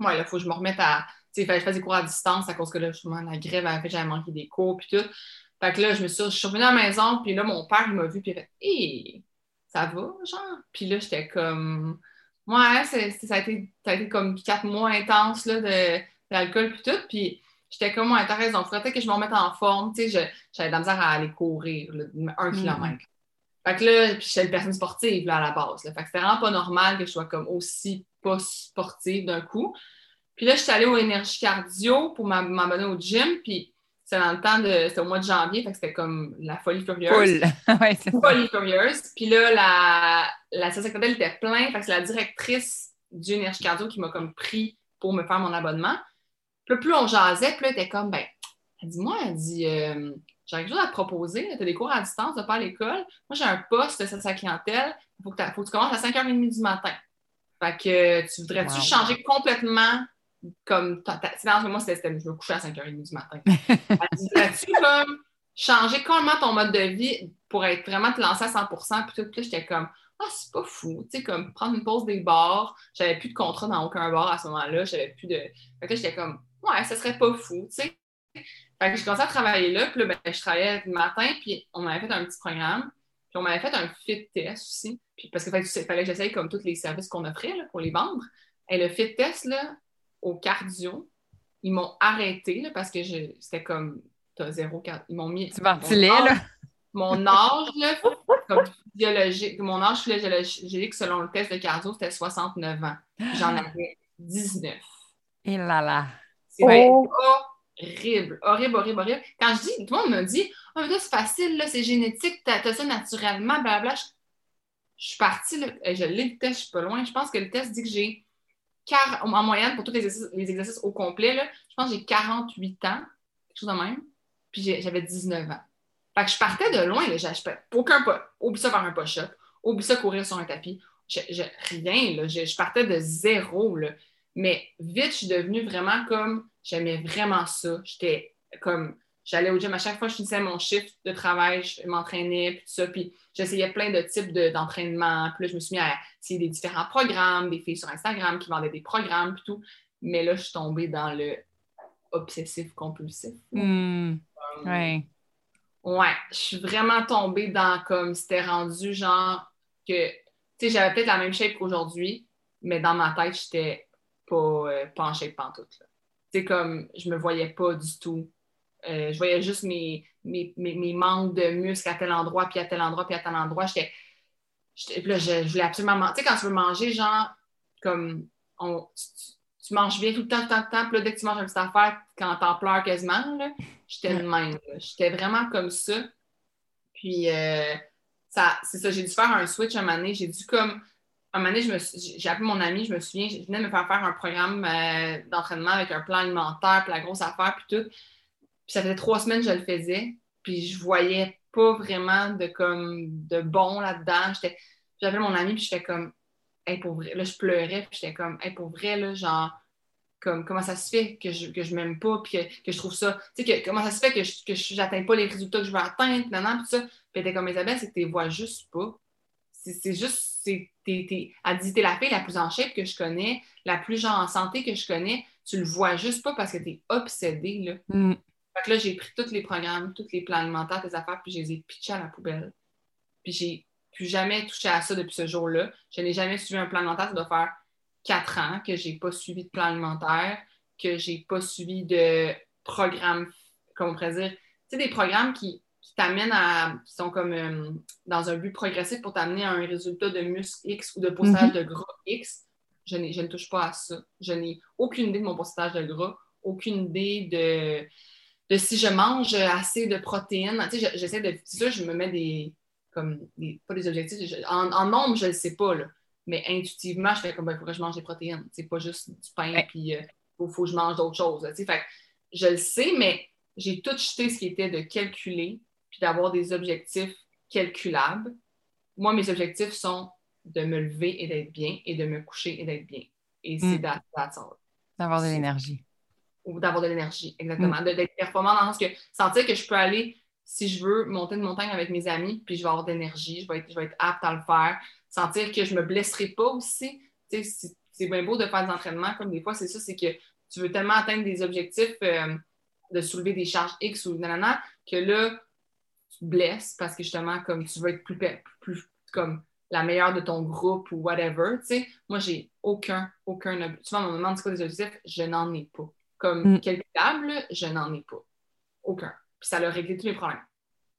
ouais, il faut que je me remette à. Tu sais, je faisais des cours à distance à cause que là, justement, la grève avait fait, j'avais manqué des cours, puis tout. Fait que là, je me suis, je suis revenue à la maison, puis là, mon père, il m'a vu, puis il a fait, hé, ça va, genre? Puis là, j'étais comme, ouais, ça, a été, ça a été comme quatre mois intenses, là, de, d'alcool, puis tout. Puis j'étais comme, ouais, t'as raison, il faudrait que je me remette en forme. Tu sais, j'avais de la misère à aller courir un mm. kilomètre. Fait que là, puis j'étais une personne sportive là, à la base. Là. Fait que c'était vraiment pas normal que je sois comme aussi pas sportive d'un coup. Puis là, je suis allée au énergie cardio pour m'abonner au gym. Puis c'était dans le temps de. C'était au mois de janvier, fait que c'était comme la folie furieuse. Cool. ouais, c'est folie furieuse. Puis là, la, la secrétaire était plein. Fait que c'est la directrice du énergie cardio qui m'a comme pris pour me faire mon abonnement. Puis plus on jasait, plus elle était comme, ben, elle dit, moi, elle dit, euh, j'ai quelque chose à te proposer. Tu as des cours à distance, tu pas à l'école. Moi, j'ai un poste de sa clientèle. Il faut, faut, que tu commences à 5h30 du matin. Fait que tu voudrais-tu changer complètement comme. Dans moi, c'était je me coucher à 5h30 du matin. Voudrais-tu comme changer complètement ton mode de vie pour être vraiment te lancer à 100% Puis tout, j'étais comme, ah, c'est pas fou. Tu sais, comme prendre une pause des bars. J'avais plus de contrat dans aucun bar à ce moment-là. J'avais plus de. Fait que j'étais comme, ouais, ça serait pas fou, tu sais. Fait que j'ai commencé à travailler là, puis là, ben, je travaillais le matin, puis on m'avait fait un petit programme, puis on m'avait fait un fit test aussi, puis parce qu'il fallait que j'essaye comme tous les services qu'on offrait là, pour les vendre. Et le fit test, là, au cardio, ils m'ont arrêté là, parce que c'était comme, t'as zéro cardio. Ils m'ont mis. Tu ventilais, là? Mon âge, là, comme biologique, mon âge physiologique selon le test de cardio, c'était 69 ans. J'en avais 19. Et là là. C'est horrible, horrible, horrible, horrible. Quand je dis, tout le monde me dit, oh, mais c'est facile, c'est génétique, t'as as ça naturellement, blablabla. Je, je suis partie, là, je l'ai le test, je suis pas loin. Je pense que le test dit que j'ai, en moyenne, pour tous les exercices, au complet, je pense que j'ai 48 ans, quelque chose de même, puis j'avais 19 ans. Fait que je partais de loin, là, aucun pas. Oublie ça faire un push-up, oublie ça courir sur un tapis. Rien, je, partais de zéro. Mais vite, je suis devenue vraiment comme, j'aimais vraiment ça. J'étais comme, j'allais au gym à chaque fois que je finissais mon shift de travail, je m'entraînais, puis tout ça. Puis j'essayais plein de types d'entraînement. puis là, je me suis mis à essayer des différents programmes, des filles sur Instagram qui vendaient des programmes, puis tout. Mais là, je suis tombée dans le obsessif-compulsif. Hmm. ouais. Ouais, je suis vraiment tombée dans comme c'était rendu genre que, tu sais, j'avais peut-être la même shape qu'aujourd'hui, mais dans ma tête, j'étais pas, euh, pas en shape pantoute. C'est comme, je me voyais pas du tout. Euh, je voyais juste mes, mes, mes, manques de muscles à tel endroit, puis à tel endroit, puis à tel endroit. J'étais. Là, je, voulais absolument manger. Tu sais, quand tu veux manger, genre, comme, tu, manges bien tout le temps, tout le temps, puis là, dès que tu manges une petite affaire, quand t'en pleures quasiment, j'étais de même. J'étais vraiment comme ça. Puis, euh, ça, c'est ça, j'ai dû faire un switch un moment donné. J'ai dû comme un moment donné, j'ai appelé mon ami, je me souviens, je venais de me faire faire un programme euh, d'entraînement avec un plan alimentaire, puis la grosse affaire, puis tout. Puis ça faisait trois semaines que je le faisais, puis je voyais pas vraiment de comme de bon là-dedans. J'appelais mon ami, puis j'étais comme, hey, pour vrai, là, je pleurais, puis j'étais comme, hey, pour vrai, là, genre, comme, comment ça se fait que je, que je m'aime pas, puis que, je trouve ça, tu sais, comment ça se fait que je que n'atteins pas les résultats que je veux atteindre, maintenant, puis ça. Puis était comme, Isabelle, c'est que tu les vois juste pas. C'est juste, c'est, t'es, elle dit, t'es la fille la plus en shape que je connais, la plus genre en santé que je connais. Tu le vois juste pas parce que tu es obsédée, là. Mm. Fait que là, j'ai pris tous les programmes, tous les plans alimentaires, tes affaires, puis je les ai pitchés à la poubelle. Puis j'ai plus jamais touché à ça depuis ce jour-là. Je n'ai jamais suivi un plan alimentaire. Ça doit faire quatre ans que j'ai pas suivi de plan alimentaire, que j'ai pas suivi de programmes, comme on pourrait dire, tu sais, des programmes qui, qui t'amènent à, qui sont comme euh, dans un but progressif pour t'amener à un résultat de muscle X ou de pourcentage de gras X, je, je ne touche pas à ça. Je n'ai aucune idée de mon pourcentage de gras, aucune idée de, de si je mange assez de protéines. Tu sais, je- j'essaie de. C'est sûr, je me mets des. Comme des, pas des objectifs. je- en, en nombre, je ne le sais pas, là. Mais intuitivement, je fais comme, il faudrait que je mange des protéines. C'est pas juste du pain, Ouais. puis il faut, faut que je mange d'autres choses. là, tu sais. Fait que je le sais, mais j'ai tout jeté ce qui était de calculer, puis d'avoir des objectifs calculables. Moi, mes objectifs sont de me lever et d'être bien, et de me coucher et d'être bien. Et c'est Mm. that- that's all D'avoir de l'énergie. Ou d'avoir de l'énergie, exactement. De- D'être performant dans le sens que sentir que je peux aller, si je veux, monter une montagne avec mes amis, puis je vais avoir de l'énergie, je vais, être, je vais être apte à le faire. Sentir que je me blesserai pas aussi. Tu sais, c'est- bien beau de faire des entraînements, comme des fois, c'est ça, c'est que tu veux tellement atteindre des objectifs euh, de soulever des charges X ou nanana, que là, tu te blesses parce que justement, comme tu veux être plus, plus comme la meilleure de ton groupe ou whatever, tu sais, moi, j'ai aucun, aucun vois, on me demande c'est quoi des objectifs, je n'en ai pas. Comme Mm. calculable, je n'en ai pas. Aucun. Puis ça a réglé tous les problèmes.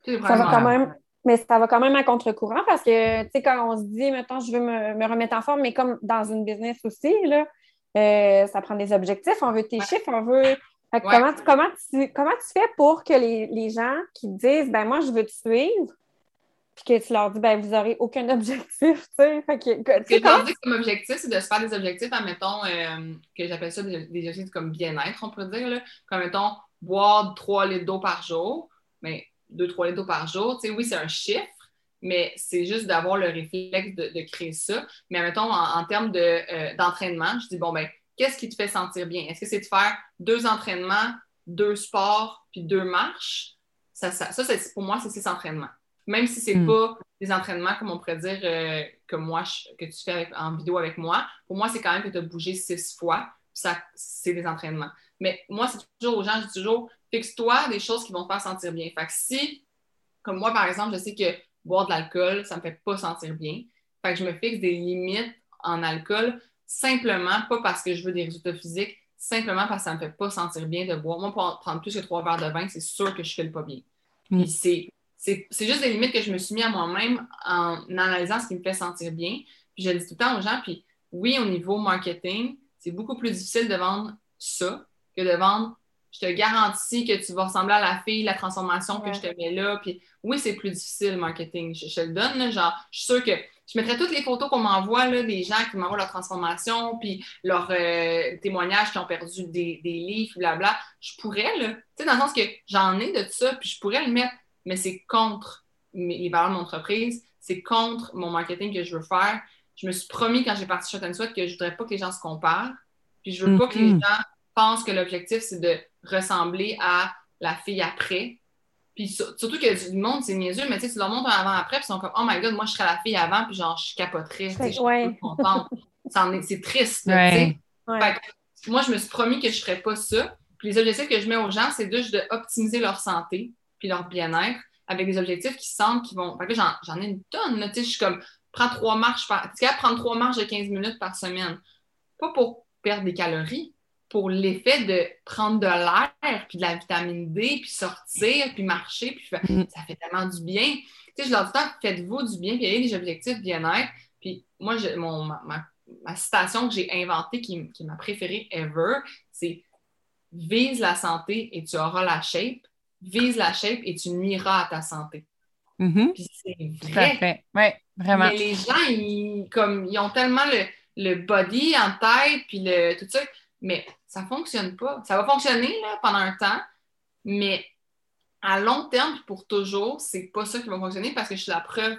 Tous les Ça problèmes. va quand même, mais ça va quand même à contre-courant parce que, tu sais, quand on se dit, mettons, je veux me, me remettre en forme, mais comme dans une business aussi, là, euh, ça prend des objectifs, on veut tes Ouais. chiffres, on veut. Fait que Ouais. comment, tu- comment, tu, comment tu fais pour que les, les gens qui disent, ben moi, je veux te suivre, puis que tu leur dis, ben vous n'aurez aucun objectif, tu sais. Fait que, que- Ce tu que dis comme objectif, c'est de se faire des objectifs, admettons, euh, que j'appelle ça des, des objectifs comme bien-être, on pourrait dire, là. comme, mettons, boire 3 litres d'eau par jour, mais 2-3 litres d'eau par jour, tu sais, oui, c'est un chiffre, mais c'est juste d'avoir le réflexe de, de créer ça. Mais mettons, en, en termes de, euh, d'entraînement, je dis, bon, ben, qu'est-ce qui te fait sentir bien? Est-ce que c'est de faire deux entraînements, deux sports, puis deux marches? Ça, ça, ça pour moi, c'est six entraînements. Même si c'est Mm. pas des entraînements, comme on pourrait dire, euh, que moi, je- que tu fais avec- en vidéo avec moi, pour moi, c'est quand même que tu as bougé six fois, ça, c'est des entraînements. Mais moi, c'est toujours aux gens, je dis toujours, fixe-toi des choses qui vont te faire sentir bien. Fait que si, comme moi, par exemple, je sais que boire de l'alcool, ça me fait pas sentir bien. Fait que je me fixe des limites en alcool, simplement, pas parce que je veux des résultats physiques, simplement parce que ça me fait pas sentir bien de boire. Moi, pour prendre plus que trois verres de vin, c'est sûr que je file pas bien. Mm. Puis c'est, c'est, juste des limites que je me suis mis à moi-même en analysant ce qui me fait sentir bien. Puis je le dis tout le temps aux gens, puis oui, au niveau marketing, c'est beaucoup plus difficile de vendre ça que de vendre je te garantis que tu vas ressembler à la fille, la transformation que Ouais. je te mets là. Puis oui, c'est plus difficile, le marketing. Je, je te le donne, là, genre, je suis sûre que je mettrais toutes les photos qu'on m'envoie, là, des gens qui m'envoient leur transformation, puis leurs euh, témoignages qui ont perdu des, des livres, blabla. Je pourrais, là, tu sais, dans le sens que j'en ai de ça, puis je pourrais le mettre, mais c'est contre mes- les valeurs de mon entreprise, c'est contre mon marketing que je veux faire. Je me suis promis quand j'ai parti Shot and Sweat que je voudrais pas que les gens se comparent, puis je veux pas que les Mhm. gens pensent que l'objectif, c'est de ressembler à la fille après. Puis sur- surtout que du monde, c'est niaiseux, mais tu sais, tu leur montres un avant-après, puis ils sont comme, oh my god, moi, je serais la fille avant, puis genre, je capoterais, je suis Ouais. contente. C'est triste, là, tu sais. Ouais. Ouais. Fait que moi, je me suis promis que je ne ferais pas ça. Puis les objectifs que je mets aux gens, c'est juste d'optimiser leur santé puis leur bien-être avec des objectifs qui semblent qu'ils vont. Fait que j'en, ai une tonne. Là, tu sais, je suis comme, prends trois marches par. Tu prendre trois marches de 15 minutes par semaine. Pas pour perdre des calories, pour l'effet de prendre de l'air, puis de la vitamine D, puis sortir, puis marcher, puis Mm. ça fait tellement du bien. Tu sais, je leur dis faites-vous du bien, puis ayez des objectifs bien-être. Puis moi, je- mon, ma, ma- ma citation que j'ai inventée, qui, qui est ma préférée ever, c'est Vise la santé et tu auras la shape. Vise la shape et tu nuiras à ta santé. Puis c'est vrai. vraiment. Mais les gens, ils, comme, ils ont tellement le, le body en tête, puis le, tout ça, mais ça ne fonctionne pas. Ça va fonctionner là, pendant un temps, mais à long terme, puis pour toujours, c'est pas ça qui va fonctionner parce que je suis la preuve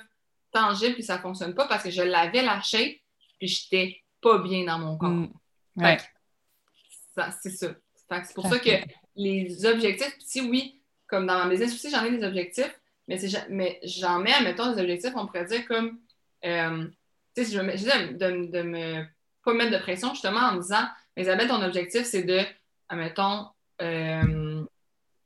tangible que ça ne fonctionne pas parce que je l'avais la shape, puis je n'étais pas bien dans mon corps. Mm. Ouais. C'est ça. C'est pour ça que les objectifs, puis si oui, comme dans ma business aussi, j'en ai des objectifs, mais, j'en mets, admettons, des objectifs, on pourrait dire comme, euh, tu sais, je me je de, de- me pas mettre de pression, justement, en me disant, Isabelle, ton objectif, c'est de, admettons, euh,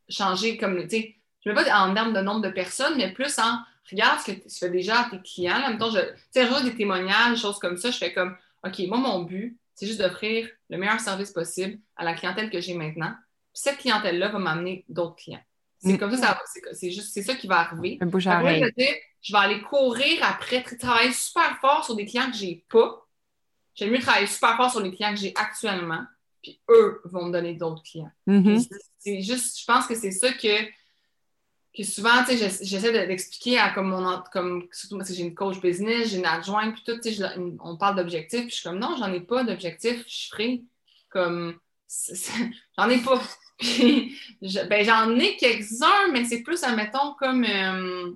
changer comme, tu sais, je ne mets pas en termes de nombre de personnes, mais plus en, regarde ce que tu fais déjà à tes clients, là, admettons, je, tu sais, des témoignages, des choses comme ça, je fais comme, OK, moi, mon but, c'est juste d'offrir le meilleur service possible à la clientèle que j'ai maintenant, cette clientèle-là va m'amener d'autres clients. C'est Mm. comme ça, ça c'est- juste c'est ça qui va arriver. Un bouche à Après, je vais dire, je vais aller courir après, tra- travailler super fort sur des clients que j'ai pas. J'aime mieux travailler super fort sur les clients que j'ai actuellement, puis eux vont me donner d'autres clients. Mhm. C'est- C'est juste, je pense que c'est ça que, que souvent, tu sais, j'ess- j'essaie de- d'expliquer à comme mon, comme, surtout parce que j'ai une coach business, j'ai une adjointe, puis tout, tu sais, je- on parle d'objectifs, puis je suis comme, non, j'en ai pas d'objectifs chiffrés, comme, c'est- c'est- j'en ai pas. Ben, j'en ai quelques-uns, mais c'est plus, admettons, comme, euh,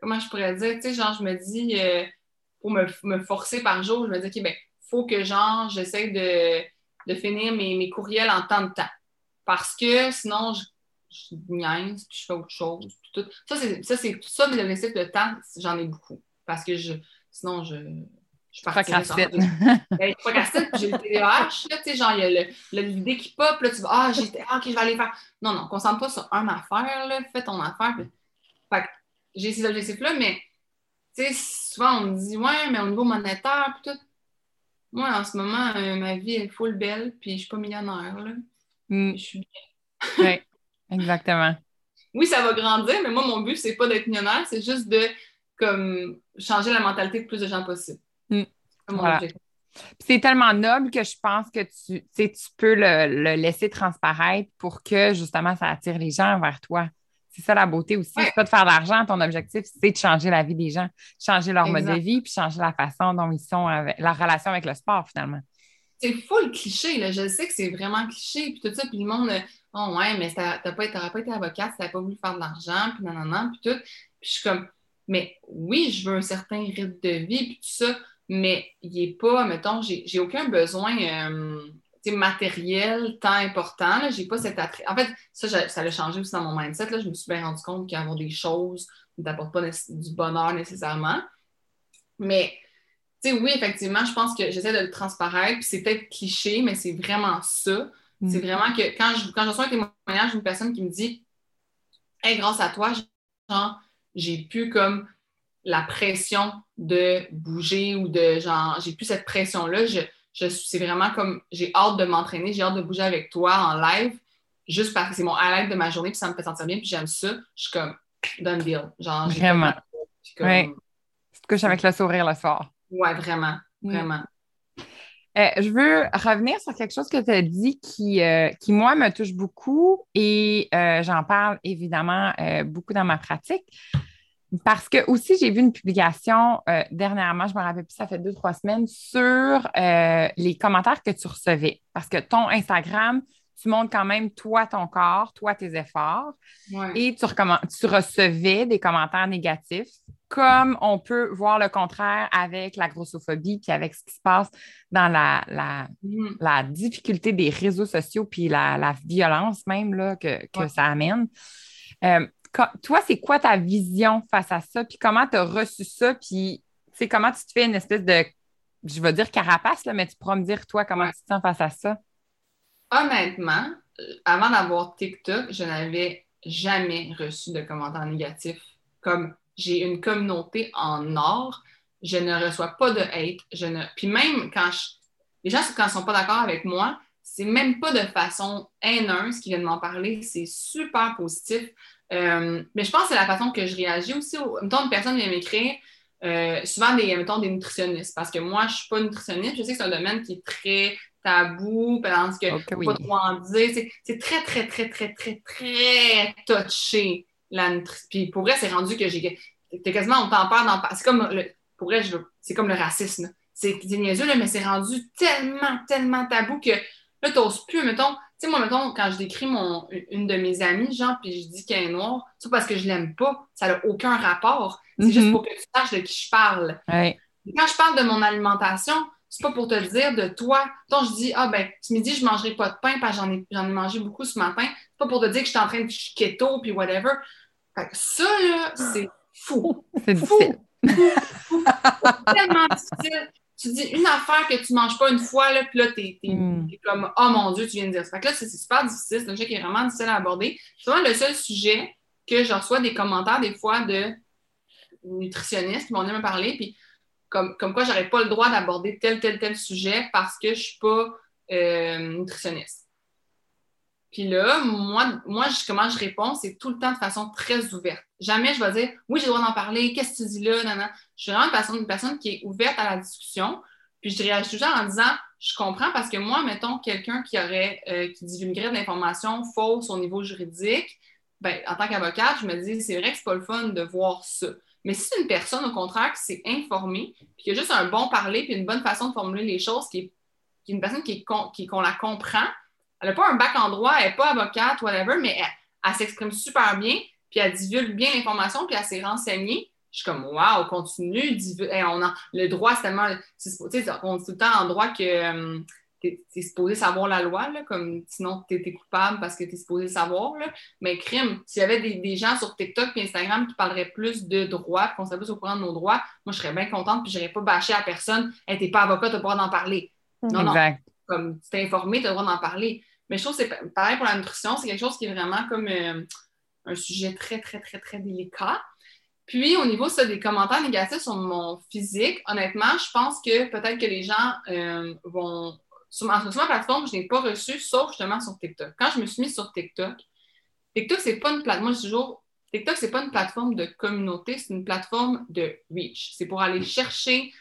comment je pourrais dire, tu sais, genre, je me dis, euh, pour me, me forcer par jour, je me dis, OK, ben, faut que, genre, j'essaie de, de finir mes, mes courriels en temps de temps. Parce que sinon, je, je niaise, puis je fais autre chose. tout. Ça, c'est ça, c'est ça, mes objectifs de temps, j'en ai beaucoup. Parce que je, sinon, je, je Procrastine. ben, je procrastine, puis j'ai le TDAH, là, tu sais, genre, il y a l'idée qui pop, là, tu vas, ah, j'ai, ah, ok, je vais aller faire. Non, non, concentre-toi sur une affaire, là, fais ton affaire. Puis... Fait que j'ai ces objectifs-là, mais, tu sais, souvent, on me dit, ouais, mais au niveau monétaire, puis tout. Moi, en ce moment, euh, ma vie est full belle, puis je suis pas millionnaire, là. Mm. Je suis Oui, exactement. oui, ça va grandir, mais moi, mon but, c'est pas d'être millionnaire, c'est juste de comme changer la mentalité de plus de gens possible. C'est Voilà. tellement noble que je pense que tu, tu peux le, le laisser transparaître pour que justement ça attire les gens vers toi. C'est ça la beauté aussi. Ouais. C'est pas de faire de l'argent. Ton objectif, c'est de changer la vie des gens, changer leur mode de vie, puis changer la façon dont ils sont avec la relation avec le sport finalement. C'est full cliché, là. Je sais que c'est vraiment cliché, puis tout ça, puis le monde, euh, oh ouais, mais t'as t'as pas, t'aurais pas été avocate si t'avais pas voulu faire de l'argent, puis nanana, puis tout. Puis je suis comme, mais oui, je veux un certain rythme de vie, puis tout ça, mais il est pas, mettons, j'ai aucun besoin euh, matériel tant important. J'ai pas cet attrait. En fait, ça, ça a changé aussi dans mon mindset. Là. Je me suis bien rendu compte qu'avoir des choses ne t'apporte pas du bonheur nécessairement. Mais, oui, effectivement, je pense que j'essaie de le transparaître, puis c'est peut-être cliché, mais c'est vraiment ça. Mm. C'est vraiment que quand je, quand je reçois un témoignage d'une personne qui me dit Hey, grâce à toi, genre, j'ai pu comme la pression de bouger ou de genre, j'ai plus cette pression-là. Je, je c'est vraiment comme j'ai hâte de m'entraîner, j'ai hâte de bouger avec toi en live, juste parce que c'est mon highlight de ma journée, puis ça me fait sentir bien, puis j'aime ça. Je suis comme done deal. Genre, Vraiment. comme- Ouais. Tu te couches avec le sourire le soir. ouais, vraiment, Mm. vraiment. Euh, je veux revenir sur quelque chose que tu as dit qui, euh, qui, moi, me touche beaucoup et euh, j'en parle évidemment beaucoup dans ma pratique. Parce que aussi, j'ai vu une publication euh, dernièrement, je me rappelle plus, ça fait deux, trois semaines, sur euh, les commentaires que tu recevais. Parce que ton Instagram, tu montres quand même toi, ton corps, toi, tes efforts. Ouais. Et tu, recevais des commentaires négatifs, comme on peut voir le contraire avec la grossophobie, puis avec ce qui se passe dans la, la, Mhm. la difficulté des réseaux sociaux, puis la, la violence même là, que, que Ouais. ça amène. Euh, toi, c'est quoi ta vision face à ça? Puis comment tu as reçu ça? Puis tu sais, comment tu te fais une espèce de, je vais dire carapace, là, mais tu pourras me dire, toi, comment Ouais. tu te sens face à ça? Honnêtement, euh, avant d'avoir TikTok, je n'avais jamais reçu de commentaires négatifs. Comme j'ai une communauté en or, je ne reçois pas de hate. Je ne... Puis même quand je... les gens, quand ils ne sont pas d'accord avec moi, c'est même pas de façon haineuse qu'ils viennent m'en parler. C'est super positif. Euh, mais je pense que c'est la façon que je réagis aussi. Au... Mettons, une personne vient m'écrire, euh, souvent des, mettons, des nutritionnistes, parce que moi, je ne suis pas nutritionniste. Je sais que c'est un domaine qui est très tabou, tandis que Ok, faut oui. pas trop en dire. C'est- C'est très, très, très, très, très, très touché, la nutrition. Puis pour vrai, c'est rendu que j'ai. T'es quasiment, on t'en parle dans. C'est comme le. Pour vrai, je veux- c'est comme le racisme. C'est niaiseux, là, mais c'est rendu tellement, tellement tabou que là, t'oses plus. Mettons, sais, moi, mettons, quand je décris mon, une de mes amies, genre, puis je dis qu'elle est noire, c'est pas parce que je l'aime pas. Ça n'a aucun rapport. C'est Mhm. juste pour que tu saches de qui je parle. Ouais. Quand je parle de mon alimentation, c'est pas pour te dire de toi. Quand je dis, ah ben, ce midi, je mangerai pas de pain parce que j'en ai, j'en ai mangé beaucoup ce matin. C'est pas pour te dire que je suis en train de keto puis whatever. Fait que ça, là, c'est fou. C'est Fou. difficile. Tellement difficile. Tu dis une affaire que tu manges pas une fois, là, puis là, t'es, t'es- Mm. t'es comme, oh mon Dieu, tu viens de dire ça. Fait que là, c'est, super difficile. C'est un sujet qui est vraiment difficile à aborder. C'est vraiment le seul sujet que je reçois des commentaires, des fois, de nutritionnistes qui venir me parler, puis comme, comme quoi j'aurais pas le droit d'aborder tel, tel, tel sujet parce que je suis pas euh, nutritionniste. Puis là, moi, moi comment je réponds, c'est tout le temps de façon très ouverte. Jamais je vais dire oui, j'ai le droit d'en parler, qu'est-ce que tu dis là, non, non. Je suis vraiment une personne, personne qui est ouverte à la discussion. Puis je réagis toujours en disant je comprends parce que moi, mettons, quelqu'un qui aurait euh, qui divulguerait de l'information fausse au niveau juridique, ben, en tant qu'avocate, je me dis c'est vrai que c'est pas le fun de voir ça. Mais si c'est une personne, au contraire, qui s'est informée, puis qui a juste un bon parler, puis une bonne façon de formuler les choses, qui est, qui est une personne qui qu'on qui, la comprend, elle n'a pas un bac en droit, elle n'est pas avocate, whatever, mais elle, s'exprime super bien, puis elle divulgue bien l'information, puis elle s'est renseignée. Je suis comme, waouh, continue, on a, le droit, c'est tellement. Tu sais, on dit tout le temps en droit que hum, tu es, supposé savoir la loi, là, comme sinon tu es, coupable parce que tu es supposé savoir. Là. Mais crime, s'il y avait des, gens sur TikTok et Instagram qui parleraient plus de droit, qu'on serait plus au courant de nos droits, moi je serais bien contente, puis je n'irais pas bâcher à personne, hey, t'es pas avocat, tu n'as pas le droit d'en parler. Non, non. Comme tu t'es informé, tu as le droit d'en parler. Mais je trouve que c'est pareil pour la nutrition, c'est quelque chose qui est vraiment comme euh, un sujet très, très, très, très délicat. Puis, au niveau ça, des commentaires négatifs sur mon physique, honnêtement, je pense que peut-être que les gens euh, vont. Sur ma, plateforme, je n'ai pas reçu, sauf justement sur TikTok. Quand je me suis mise sur TikTok, TikTok, c'est pas une plateforme. Moi, je dis TikTok, c'est pas une plateforme de communauté, c'est une plateforme de reach. C'est pour aller chercher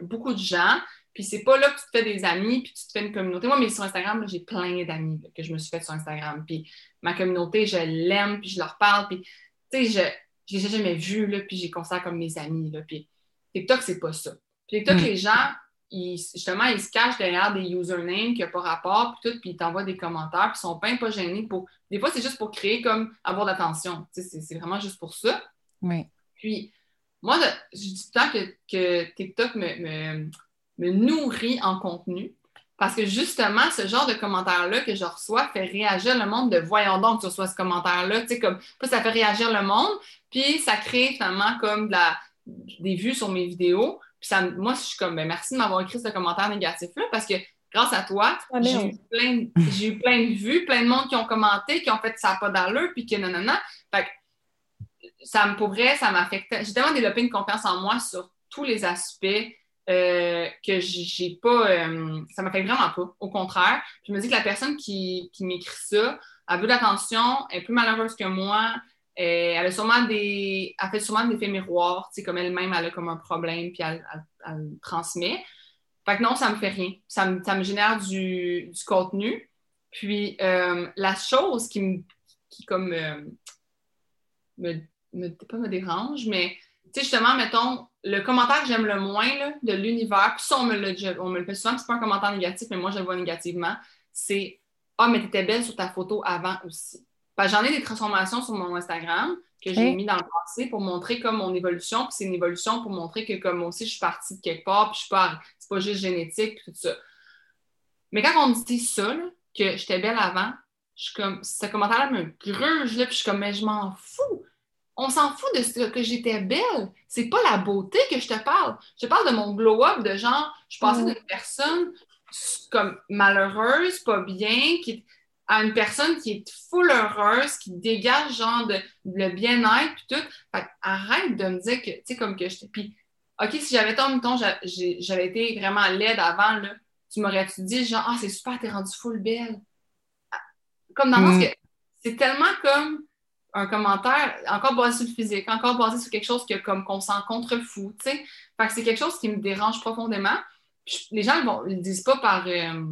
beaucoup de gens. Puis c'est pas là que tu te fais des amis, puis tu te fais une communauté. Moi, mais sur Instagram, j'ai plein d'amis que je me suis fait sur Instagram. Puis ma communauté, je l'aime, puis je leur parle. Puis, tu sais, je ne les ai jamais vus, là, puis j'ai considère comme mes amis. Là, puis TikTok, c'est pas ça. Puis TikTok, mm. les gens, ils, justement, ils se cachent derrière des usernames qui n'ont pas rapport, puis tout, puis ils t'envoient des commentaires, puis ils sont pas, pas gênés pour. Des fois, c'est juste pour créer comme avoir de l'attention. C'est vraiment juste pour ça. Oui. Puis, moi, je dis tout le temps que, que TikTok me, me nourrit en contenu. Parce que justement, ce genre de commentaire-là que je reçois fait réagir le monde de voyons donc que tu reçois ce commentaire-là. Tu sais, comme ça fait réagir le monde, puis ça crée finalement comme la, des vues sur mes vidéos. Puis ça, moi, je suis comme ben, merci de m'avoir écrit ce commentaire négatif-là parce que grâce à toi, ah, j'ai eu, plein, eu plein de vues, plein de monde qui ont commenté, qui ont fait ça pas d'allure, puis que non, non, non. Fait que ça me pourrait, ça m'affectait. J'ai tellement développé une confiance en moi sur tous les aspects euh, que j'ai pas. Euh, ça m'affecte vraiment pas. Au contraire, je me dis que la personne qui, qui m'écrit ça a veut d'attention, est plus malheureuse que moi. elle a sûrement des. Elle fait sûrement des effets miroirs, tu sais, comme elle-même, elle a comme un problème, puis elle, elle, transmet. Fait que non, ça me fait rien. Ça me, ça me génère du, du, contenu. Puis euh, la chose qui me qui comme me, me, pas me dérange, mais tu sais, justement, mettons, le commentaire que j'aime le moins de l'univers, puis ça, on me, le, on me le fait souvent, c'est pas un commentaire négatif, mais moi, je le vois négativement, c'est Ah, mais t'étais belle sur ta photo avant aussi. J'en ai des transformations sur mon Instagram que j'ai mis dans le passé pour montrer comme mon évolution, puis c'est une évolution pour montrer que comme moi aussi, je suis partie de quelque part, puis je suis pas, c'est pas juste génétique, puis tout ça. Mais quand on me dit ça, que j'étais belle avant, je suis comme, ce commentaire-là me gruge, là, puis je suis comme, mais je m'en fous on s'en fout de ce que j'étais belle. C'est pas la beauté que je te parle. Je te parle de mon glow-up, de genre, je passais d'une personne comme malheureuse, pas bien, qui, à une personne qui est full heureuse, qui dégage genre de, le bien-être, puis tout. arrête de me dire que, tu sais, comme que je Puis, OK, si j'avais tant temps, j'avais été vraiment laide avant, là, tu m'aurais-tu dit, genre, ah, c'est super, t'es rendue full belle? Comme dans le sens mm. que c'est tellement comme un commentaire encore basé sur le physique, encore basé sur quelque chose que, comme qu'on s'en contrefou, tu sais. Fait que c'est quelque chose qui me dérange profondément. les gens ne le disent pas par euh,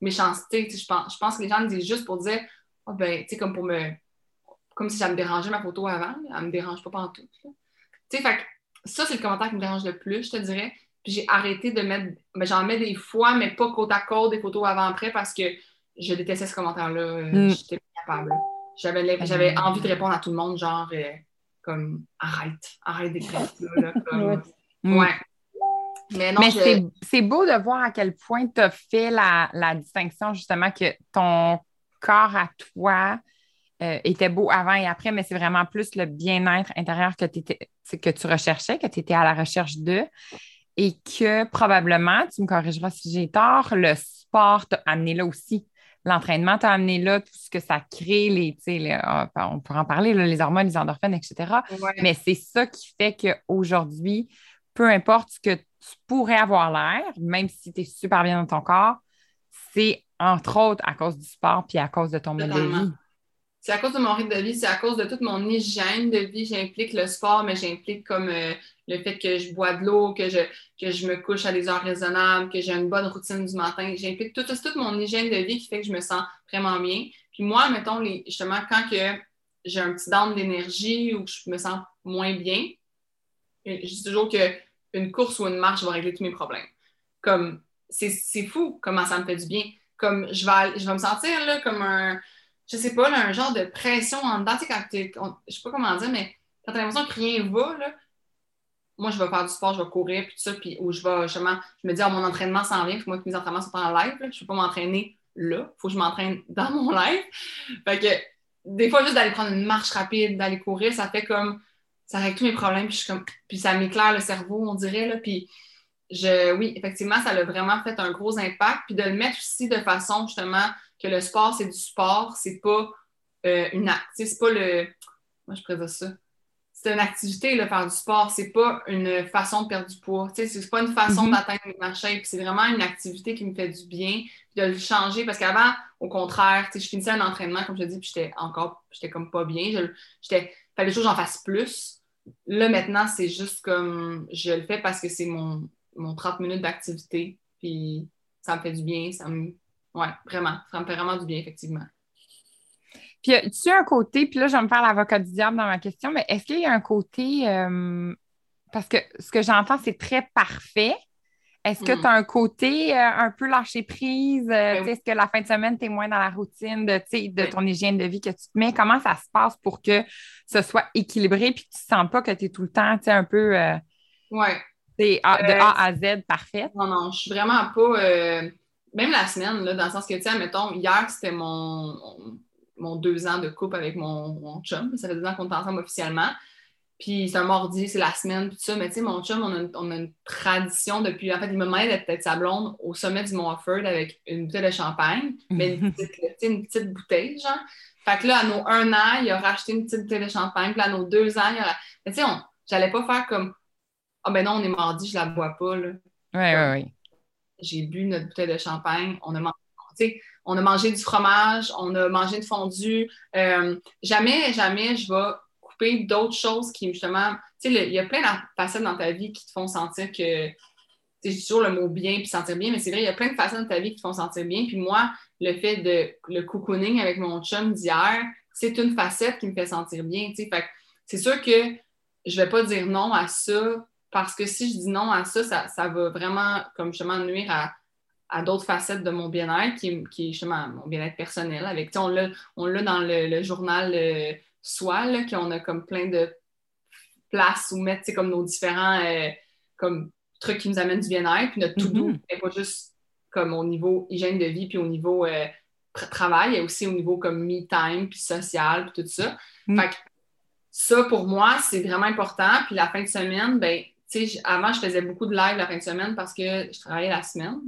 méchanceté, je pense, je pense que les gens le disent juste pour dire, oh, ben, tu sais, comme pour me... Comme si ça me dérangeait ma photo avant, elle me dérange pas partout. Tu sais, fait que ça, c'est le commentaire qui me dérange le plus, je te dirais. Puis j'ai arrêté de mettre... Ben, j'en mets des fois, mais pas côte à côte des photos avant-après parce que je détestais ce commentaire-là. Euh, mm. J'étais pas capable. J'avais, j'avais envie de répondre à tout le monde, genre, euh, comme, arrête, arrête d'écrire ça, là, comme, ouais. Mais, non, c'est, beau de voir à quel point tu as fait la, distinction, justement, que ton corps à toi euh, était beau avant et après, mais c'est vraiment plus le bien-être intérieur que, que tu recherchais, que tu étais à la recherche de, et que probablement, tu me corrigeras si j'ai tort, le sport t'a amené là aussi l'entraînement t'a amené là, tout ce que ça crée, les, ah, on pourra en parler, les hormones, les endorphines, etc. Mais c'est ça qui fait qu'aujourd'hui, peu importe ce que tu pourrais avoir l'air, même si tu es super bien dans ton corps, c'est entre autres à cause du sport puis à cause de ton mode de vie. C'est à cause de mon rythme de vie, c'est à cause de toute mon hygiène de vie. J'implique le sport, mais j'implique comme euh, le fait que je bois de l'eau, que je, que je me couche à des heures raisonnables, que j'ai une bonne routine du matin. J'implique toute, toute mon hygiène de vie qui fait que je me sens vraiment bien. Puis moi, mettons, justement, quand que j'ai un petit down d'énergie ou que je me sens moins bien, je dis toujours qu'une course ou une marche va régler tous mes problèmes. Comme, c'est fou comment ça me fait du bien. Comme, je vais, je vais me sentir là, comme un, je sais pas, un genre de pression en dedans. Tu quand je sais pas comment dire, mais quand t'as l'impression que rien va, là, moi, je vais faire du sport, je vais courir, puis tout ça, puis où je vais justement, je me dis, oh, mon entraînement s'en vient, puis moi, que mes entraînements sont en live, là, je peux pas m'entraîner là, faut que je m'entraîne dans mon live. Fait que, des fois, juste d'aller prendre une marche rapide, d'aller courir, ça fait comme, ça règle tous mes problèmes, puis, je comme, puis ça m'éclaire le cerveau, on dirait, là, puis je, oui, effectivement, ça a vraiment fait un gros impact, puis de le mettre aussi de façon, justement, que le sport, c'est du sport, c'est pas euh, une acte, c'est pas le, moi, je présente ça, c'est une activité, le faire du sport. C'est pas une façon de perdre du poids. C'est pas une façon mm-hmm. d'atteindre ma shape. C'est vraiment une activité qui me fait du bien. de le changer. Parce qu'avant, au contraire, je finissais un entraînement, comme je te dis, puis j'étais encore, j'étais comme pas bien. J'étais, fallait toujours que j'en fasse plus. Là, maintenant, c'est juste comme je le fais parce que c'est mon, mon 30 minutes d'activité. Puis ça me fait du bien. Ça me, ouais, vraiment. Ça me fait vraiment du bien, effectivement. Puis, tu as un côté, puis là, je vais me faire l'avocat du diable dans ma question, mais est-ce qu'il y a un côté, euh, parce que ce que j'entends, c'est très parfait. Est-ce que mm. tu as un côté euh, un peu lâcher prise? Euh, ben est-ce que la fin de semaine, tu es moins dans la routine de, de ton hygiène de vie que tu te mets? Comment ça se passe pour que ce soit équilibré puis que tu ne sens pas que tu es tout le temps un peu ouais. de A à Z parfaite? Non, non, je suis vraiment pas. Même la semaine, là, dans le sens que, tu sais, mettons, hier, c'était mon mon deux ans de couple avec mon, chum. Ça fait deux ans qu'on est ensemble officiellement. Puis c'est un mardi, c'est la semaine, tout ça. Mais tu sais, mon chum, on a, une, tradition depuis. En fait, il me demandait d'être peut-être sa blonde au sommet du Mont Offord avec une bouteille de champagne, mais une petite, bouteille, genre. Fait que là, à nos un an, il a racheté une petite bouteille de champagne. Puis à nos deux ans, il a. Mais tu sais, j'allais pas faire comme Ah ben non, on est mardi, je la bois pas, là. Ouais, ouais, ouais. J'ai bu notre bouteille de champagne, on a mangé. Du fromage, on a mangé de fondue. Euh, jamais, jamais je vais couper d'autres choses qui, justement, il y a plein de facettes dans ta vie qui te font sentir que, tu sais, toujours le mot bien puis sentir bien, mais c'est vrai, il y a plein de facettes dans ta vie qui te font sentir bien. Puis moi, le fait de le cocooning avec mon chum d'hier, c'est une facette qui me fait sentir bien, tu sais. C'est sûr que je vais pas dire non à ça parce que si je dis non à ça, ça, ça va vraiment, comme justement, nuire à à d'autres facettes de mon bien-être, qui, qui, est justement mon bien-être personnel. Avec, on l'a, dans le, journal euh, Soi, qu'on a comme plein de places où mettre comme nos différents euh, comme, trucs qui nous amènent du bien-être. Puis notre tout-doux n'est mm-hmm. pas juste comme au niveau hygiène de vie, puis au niveau euh, travail, et aussi au niveau comme me-time, puis social, puis tout ça. Mm. Fait que ça, pour moi, c'est vraiment important. Puis la fin de semaine, ben avant, je faisais beaucoup de live la fin de semaine parce que je travaillais la semaine.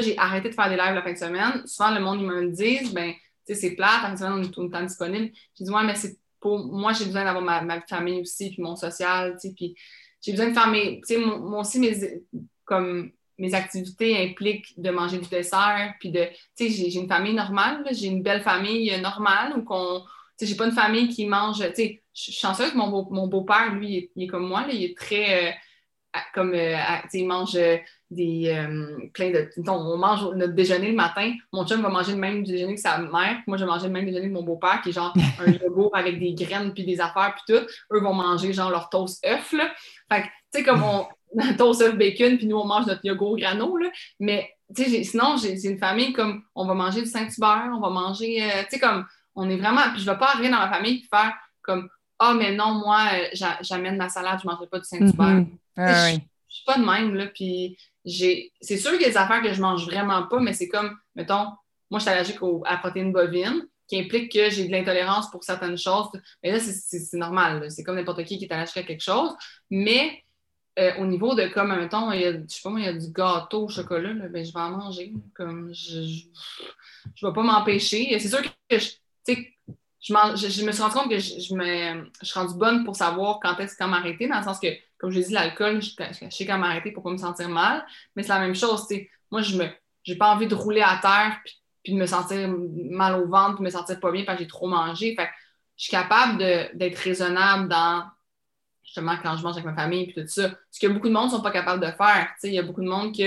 J'ai arrêté de faire des lives la fin de semaine. Souvent, le monde, ils me disent, ben, c'est plat, la fin de semaine, on est tout le temps disponible. J'ai dit, ouais, mais c'est pour moi, j'ai besoin d'avoir ma, famille aussi, puis mon social, tu sais, puis j'ai besoin de faire mes, tu sais, aussi, mes, comme mes activités impliquent de manger du dessert, puis de, tu sais, j'ai une famille normale, j'ai une belle famille normale, ou qu'on, j'ai pas une famille qui mange, tu sais, je suis chanceuse que mon, beau, mon beau-père, lui, il est, comme moi, là, il est très. Euh, comme, euh, il mange euh, des. plein de. On mange notre déjeuner le matin. Mon chum va manger le même déjeuner que sa mère. Moi, je vais manger le même déjeuner que mon beau-père, qui est genre un yogourt avec des graines puis des affaires puis tout. Eux vont manger genre leur toast œuf, là. Fait que, tu sais, comme on. toast œuf bacon, puis nous, on mange notre yogourt grano, là. Mais, tu sais, sinon, j'ai une famille comme. On va manger du Saint-Hubert, on va manger. tu sais, comme. On est vraiment. Puis je vais pas arriver dans ma famille et faire comme ah, mais non, moi, euh, j'amène ma salade, je ne mangerai pas du Saint-Hubert. Mm-hmm. Je ne suis pas de même, là. Puis c'est sûr qu'il y a des affaires que je mange vraiment pas, mais c'est comme, mettons, moi, je suis allergique à la protéine bovine, qui implique que j'ai de l'intolérance pour certaines choses. Mais là, c'est normal. C'est comme n'importe qui qui est allergique à quelque chose. Mais euh, au niveau de comme, mettons, il y a, je sais pas moi, il y a du gâteau au chocolat, là, ben, je vais en manger. Comme je ne vais pas m'empêcher. C'est sûr que je, je, me suis rendu compte que je, me, je suis rendue bonne pour savoir quand est-ce quand m'arrêter, dans le sens que, comme je l'ai dit, l'alcool, je, sais quand m'arrêter pour pas me sentir mal, mais c'est la même chose, tu sais. Moi, je me, j'ai pas envie de rouler à terre puis, de me sentir mal au ventre, puis de me sentir pas bien parce que j'ai trop mangé. Fait je suis capable d'être raisonnable dans justement quand je mange avec ma famille puis tout ça. Ce que beaucoup de monde sont pas capables de faire. Il y a beaucoup de monde qui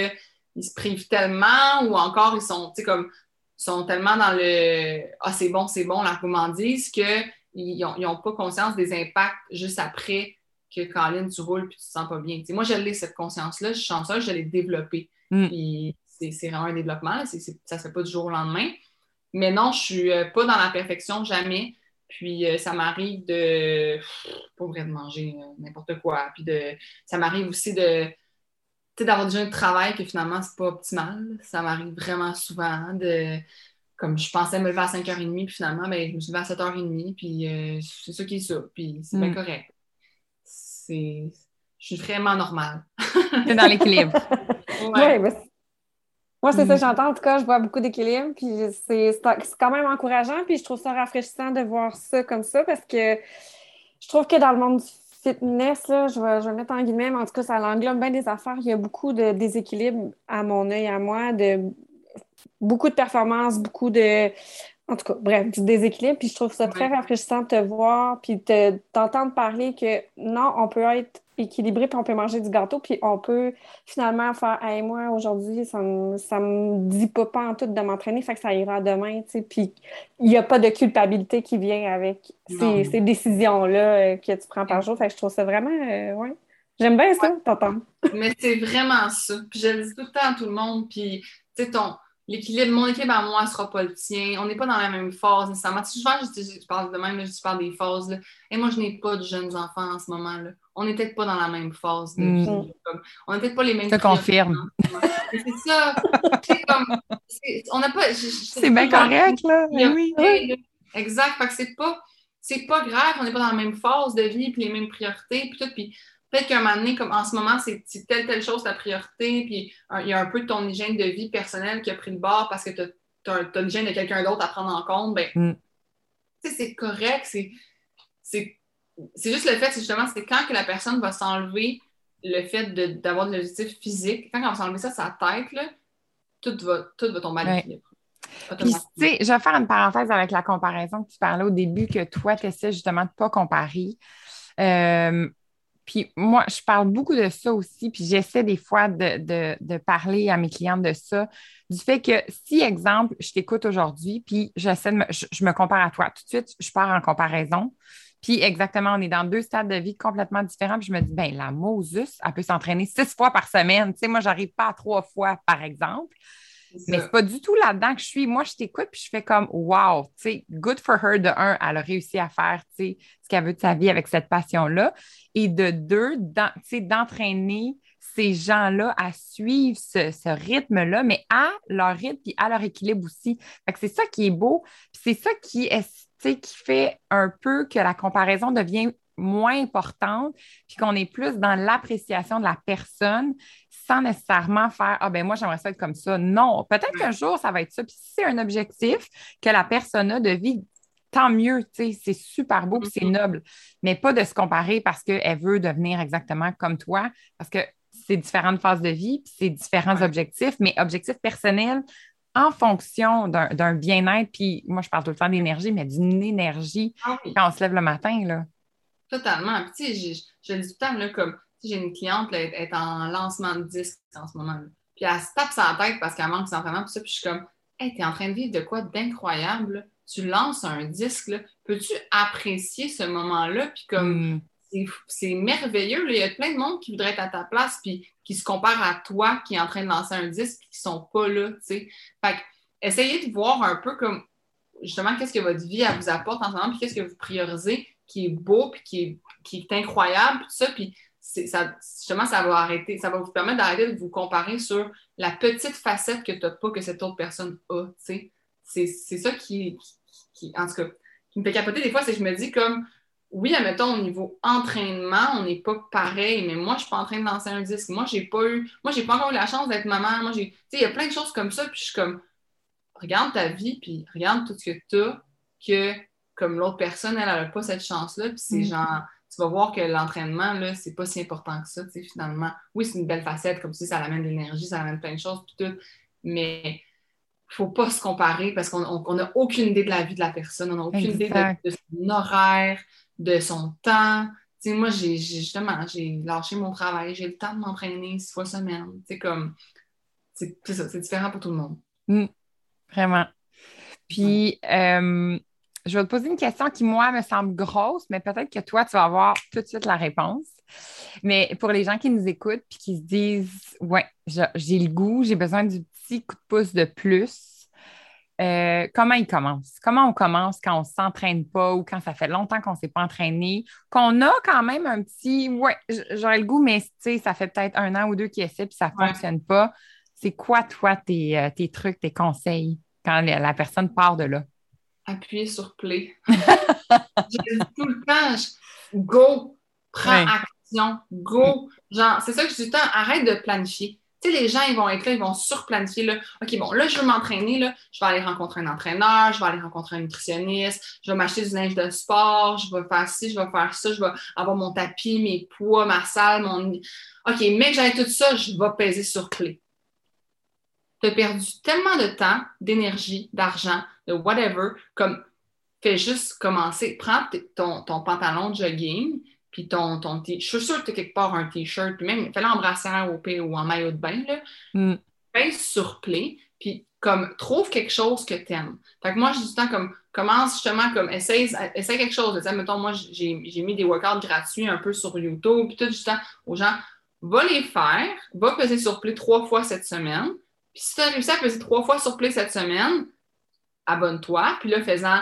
se privent tellement ou encore ils sont comme sont tellement dans le Ah, c'est bon, c'est bon, la gourmandise, qu'ils n'ont pas conscience des impacts juste après que Caroline, tu roules puis tu te sens pas bien. moi, j'ai cette conscience-là, je suis chanceuse, je l'ai développée. Mm. Puis c'est vraiment un développement, ça ne se fait pas du jour au lendemain. Mais non, je suis euh, pas dans la perfection, jamais. Puis euh, ça m'arrive de, pas vrai, de manger euh, n'importe quoi. Puis de, ça m'arrive aussi de, d'avoir déjà un travail que finalement, c'est pas optimal. Ça m'arrive vraiment souvent de, comme je pensais me lever à 5h30, puis finalement, ben, je me suis levée à 7h30, puis euh, c'est ça qui est ça. Puis c'est bien mm. correct. C'est, je suis vraiment normale. c'est dans l'équilibre. ouais. Moi, c'est ça que mm. j'entends. En tout cas, je vois beaucoup d'équilibre. Puis c'est quand même encourageant. Puis je trouve ça rafraîchissant de voir ça comme ça parce que je trouve que dans le monde du fitness, là, je, vais, je vais mettre en guillemets, mais en tout cas, ça englobe bien des affaires. Il y a beaucoup de déséquilibre à mon œil, à moi, de beaucoup de performances, beaucoup de. En tout cas, bref, du déséquilibre. Puis je trouve ça très rafraîchissant de te voir, puis de t'entendre parler que non, on peut être équilibré, puis on peut manger du gâteau, puis on peut finalement faire Hey, moi, aujourd'hui, ça me, ça me dit pas, pas en tout de m'entraîner, fait que ça ira demain, tu sais. Puis il n'y a pas de culpabilité qui vient avec ces, décisions-là euh, que tu prends par jour. Fait que je trouve ça vraiment, euh, ouais. J'aime bien ça, t'entends. Mais c'est vraiment ça. Puis je le dis tout le temps à tout le monde, puis tu sais, ton l'équilibre, mon équilibre à moi ne sera pas le tien. On n'est pas dans la même phase nécessairement. Souvent, je, je, parle de même, je parle des phases. Là. Et moi, je n'ai pas de jeunes enfants en ce moment. Là. On n'est peut-être pas dans la même phase. Mm. on n'est peut-être pas les mêmes. Ça confirme. C'est ça. C'est comme. on n'a pas. C'est bien correct, là. oui. Exact. Fait que c'est pas. C'est pas grave, on n'est pas dans la même phase de vie, puis les mêmes priorités, puis tout. Puis peut-être qu'un moment donné, comme en ce moment, c'est telle, telle chose ta priorité, puis il y a un peu de ton hygiène de vie personnelle qui a pris le bord parce que tu as, l'hygiène de quelqu'un d'autre à prendre en compte, ben, mm. c'est correct, c'est juste le fait, justement, c'est quand que la personne va s'enlever le fait d'avoir de l'objectif physique, quand elle va s'enlever ça sa tête, là, tout, va, tout va tomber à l'équilibre. Puis, tu sais, je vais faire une parenthèse avec la comparaison que tu parlais au début, que toi, tu essaies justement de ne pas comparer. Euh, puis moi, je parle beaucoup de ça aussi, puis j'essaie des fois de, parler à mes clientes de ça, du fait que si, exemple, je t'écoute aujourd'hui, puis j'essaie de me, je, me compare à toi, tout de suite, je pars en comparaison. Puis exactement, on est dans deux stades de vie complètement différents. Puis je me dis, ben la Moses, elle peut s'entraîner six fois par semaine. Tu sais, moi, j'arrive pas à trois fois, par exemple. Mais c'est pas du tout là-dedans que je suis. Moi, je t'écoute puis je fais comme wow, tu sais, good for her de un, elle a réussi à faire, ce qu'elle veut de sa vie avec cette passion-là. Et de deux, d'entraîner ces gens-là à suivre ce, rythme-là, mais à leur rythme et à leur équilibre aussi. C'est ça qui est beau. C'est ça qui est, qui fait un peu que la comparaison devient moins importante, puis qu'on est plus dans l'appréciation de la personne sans nécessairement faire Ah ben moi, j'aimerais ça être comme ça. Non, peut-être qu'un jour, ça va être ça. Puis si c'est un objectif que la personne a de vie, tant mieux, tu sais, c'est super beau, c'est mm-hmm. noble, mais pas de se comparer parce qu'elle veut devenir exactement comme toi, parce que c'est différentes phases de vie, c'est différents objectifs, mais objectifs personnels en fonction d'un bien-être, puis moi, je parle tout le temps d'énergie, mais d'une énergie ah quand on se lève le matin, là. Totalement. Puis, tu sais, je, je, le dis tout le temps, là, comme j'ai une cliente, elle est en lancement de disque en ce moment. Puis elle se tape sa tête parce qu'elle manque d'entraînement. Puis ça, puis je suis comme, hey, t'es en train de vivre de quoi d'incroyable. Tu lances un disque, peux-tu apprécier ce moment-là? Puis comme, mm. c'est merveilleux. Il y a plein de monde qui voudrait être à ta place, puis qui se compare à toi qui est en train de lancer un disque, puis qui sont pas là, tu sais. Fait que, essayez de voir un peu comme, justement, qu'est-ce que votre vie elle vous apporte en ce moment, puis qu'est-ce que vous priorisez qui est beau, puis qui est, qui est incroyable, puis tout ça. Puis ça, justement, ça va arrêter, ça va vous permettre d'arrêter de vous comparer sur la petite facette que tu n'as pas que cette autre personne a. C'est ça qui, qui, en tout cas, qui me fait capoter des fois, c'est que je me dis comme oui, admettons, au niveau entraînement, on n'est pas pareil, mais moi, je suis pas en train de lancer un disque. Moi, j'ai pas eu, moi, j'ai pas encore eu la chance d'être maman. Moi, j'ai, tu sais, il y a plein de choses comme ça, puis je suis comme, regarde ta vie, puis regarde tout ce que tu as, que comme l'autre personne, elle n'a pas cette chance-là, puis c'est mm. genre, tu vas voir que l'entraînement, là, c'est pas si important que ça, tu sais, finalement. Oui, c'est une belle facette, comme si ça amène de l'énergie, ça amène plein de choses, puis tout. Mais faut pas se comparer parce qu'on n'a aucune idée de la vie de la personne, on n'a aucune idée de, son horaire, de son temps. moi, j'ai justement, j'ai lâché mon travail, j'ai le temps de m'entraîner six fois semaine. C'est comme, c'est ça, c'est différent pour tout le monde. Mm. vraiment. Puis, euh, je vais te poser une question qui, moi, me semble grosse, mais peut-être que toi, tu vas avoir tout de suite la réponse. Mais pour les gens qui nous écoutent puis qui se disent, ouais, j'ai le goût, j'ai besoin du petit coup de pouce de plus, euh, comment ils commencent? Comment on commence quand on ne s'entraîne pas ou quand ça fait longtemps qu'on ne s'est pas entraîné, qu'on a quand même un petit, ouais, j'aurais le goût, mais ça fait peut-être un an ou deux qu'ils essaient puis ça ne fonctionne pas. C'est quoi, toi, tes, euh, tes, trucs, tes conseils quand la personne part de là? Appuyer sur play. je dis tout le temps, go, prends action, go. Genre, c'est ça que je dis tout le temps, arrête de planifier. Tu sais, les gens, ils vont être là, ils vont surplanifier. Là. OK, bon, là, je veux m'entraîner, là. Je vais aller rencontrer un entraîneur, je vais aller rencontrer un nutritionniste, je vais m'acheter du linge de sport, je vais faire ci, je vais faire ça, je vais avoir mon tapis, mes poids, ma salle, mon. OK, mais que j'aille tout ça, je vais peser sur play tu as perdu tellement de temps, d'énergie, d'argent, de whatever, comme fais juste commencer. Prends ton, ton pantalon de jogging, puis ton, ton t Je suis sûre que tu as quelque part un t-shirt, puis même fais-le en brassière au P ou en maillot de bain, là. Mm. sur play, puis comme trouve quelque chose que tu aimes. Fait que moi, tout le temps comme commence justement comme essaye, essaye quelque chose. mettons, moi, j'ai mis des workouts gratuits un peu sur YouTube, puis tout du temps aux gens, va les faire, va peser sur play trois fois cette semaine, puis si tu as réussi à peser trois fois sur play cette semaine, abonne-toi, puis là, fais-en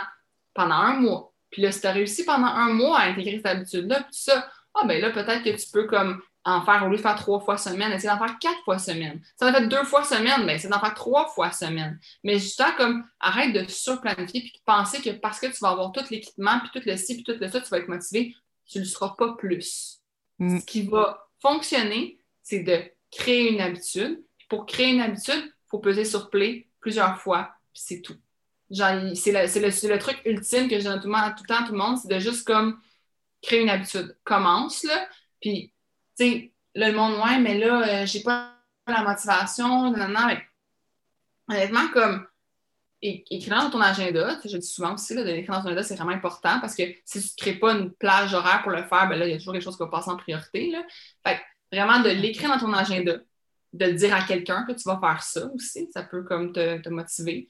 pendant un mois. Puis là, si tu as réussi pendant un mois à intégrer cette habitude-là, puis ça, ah ben là, peut-être que tu peux comme en faire, au lieu de faire trois fois semaine, essayer d'en faire quatre fois semaine. Si en fait deux fois semaine, ben, c'est d'en faire trois fois semaine. Mais justement, comme, arrête de surplanifier puis de penser que parce que tu vas avoir tout l'équipement, puis tout le ci, puis tout le ça, tu vas être motivé, tu ne le seras pas plus. Mm. Ce qui va fonctionner, c'est de créer une habitude, pour créer une habitude, il faut peser sur play plusieurs fois, puis c'est tout. c'est le, truc ultime que je donne tout, le temps à tout le monde, c'est de juste comme créer une habitude. Commence, là, puis, tu sais, le monde, ouais, mais là, euh, j'ai pas la motivation, honnêtement, comme, écrire dans ton agenda, je dis souvent aussi, là, de l'écrire dans ton agenda, c'est vraiment important parce que si tu ne crées pas une plage horaire pour le faire, ben là, il y a toujours quelque chose qui va passer en priorité. Là. Fait vraiment de l'écrire dans ton agenda, de le dire à quelqu'un que tu vas faire ça aussi. Ça peut comme te, motiver.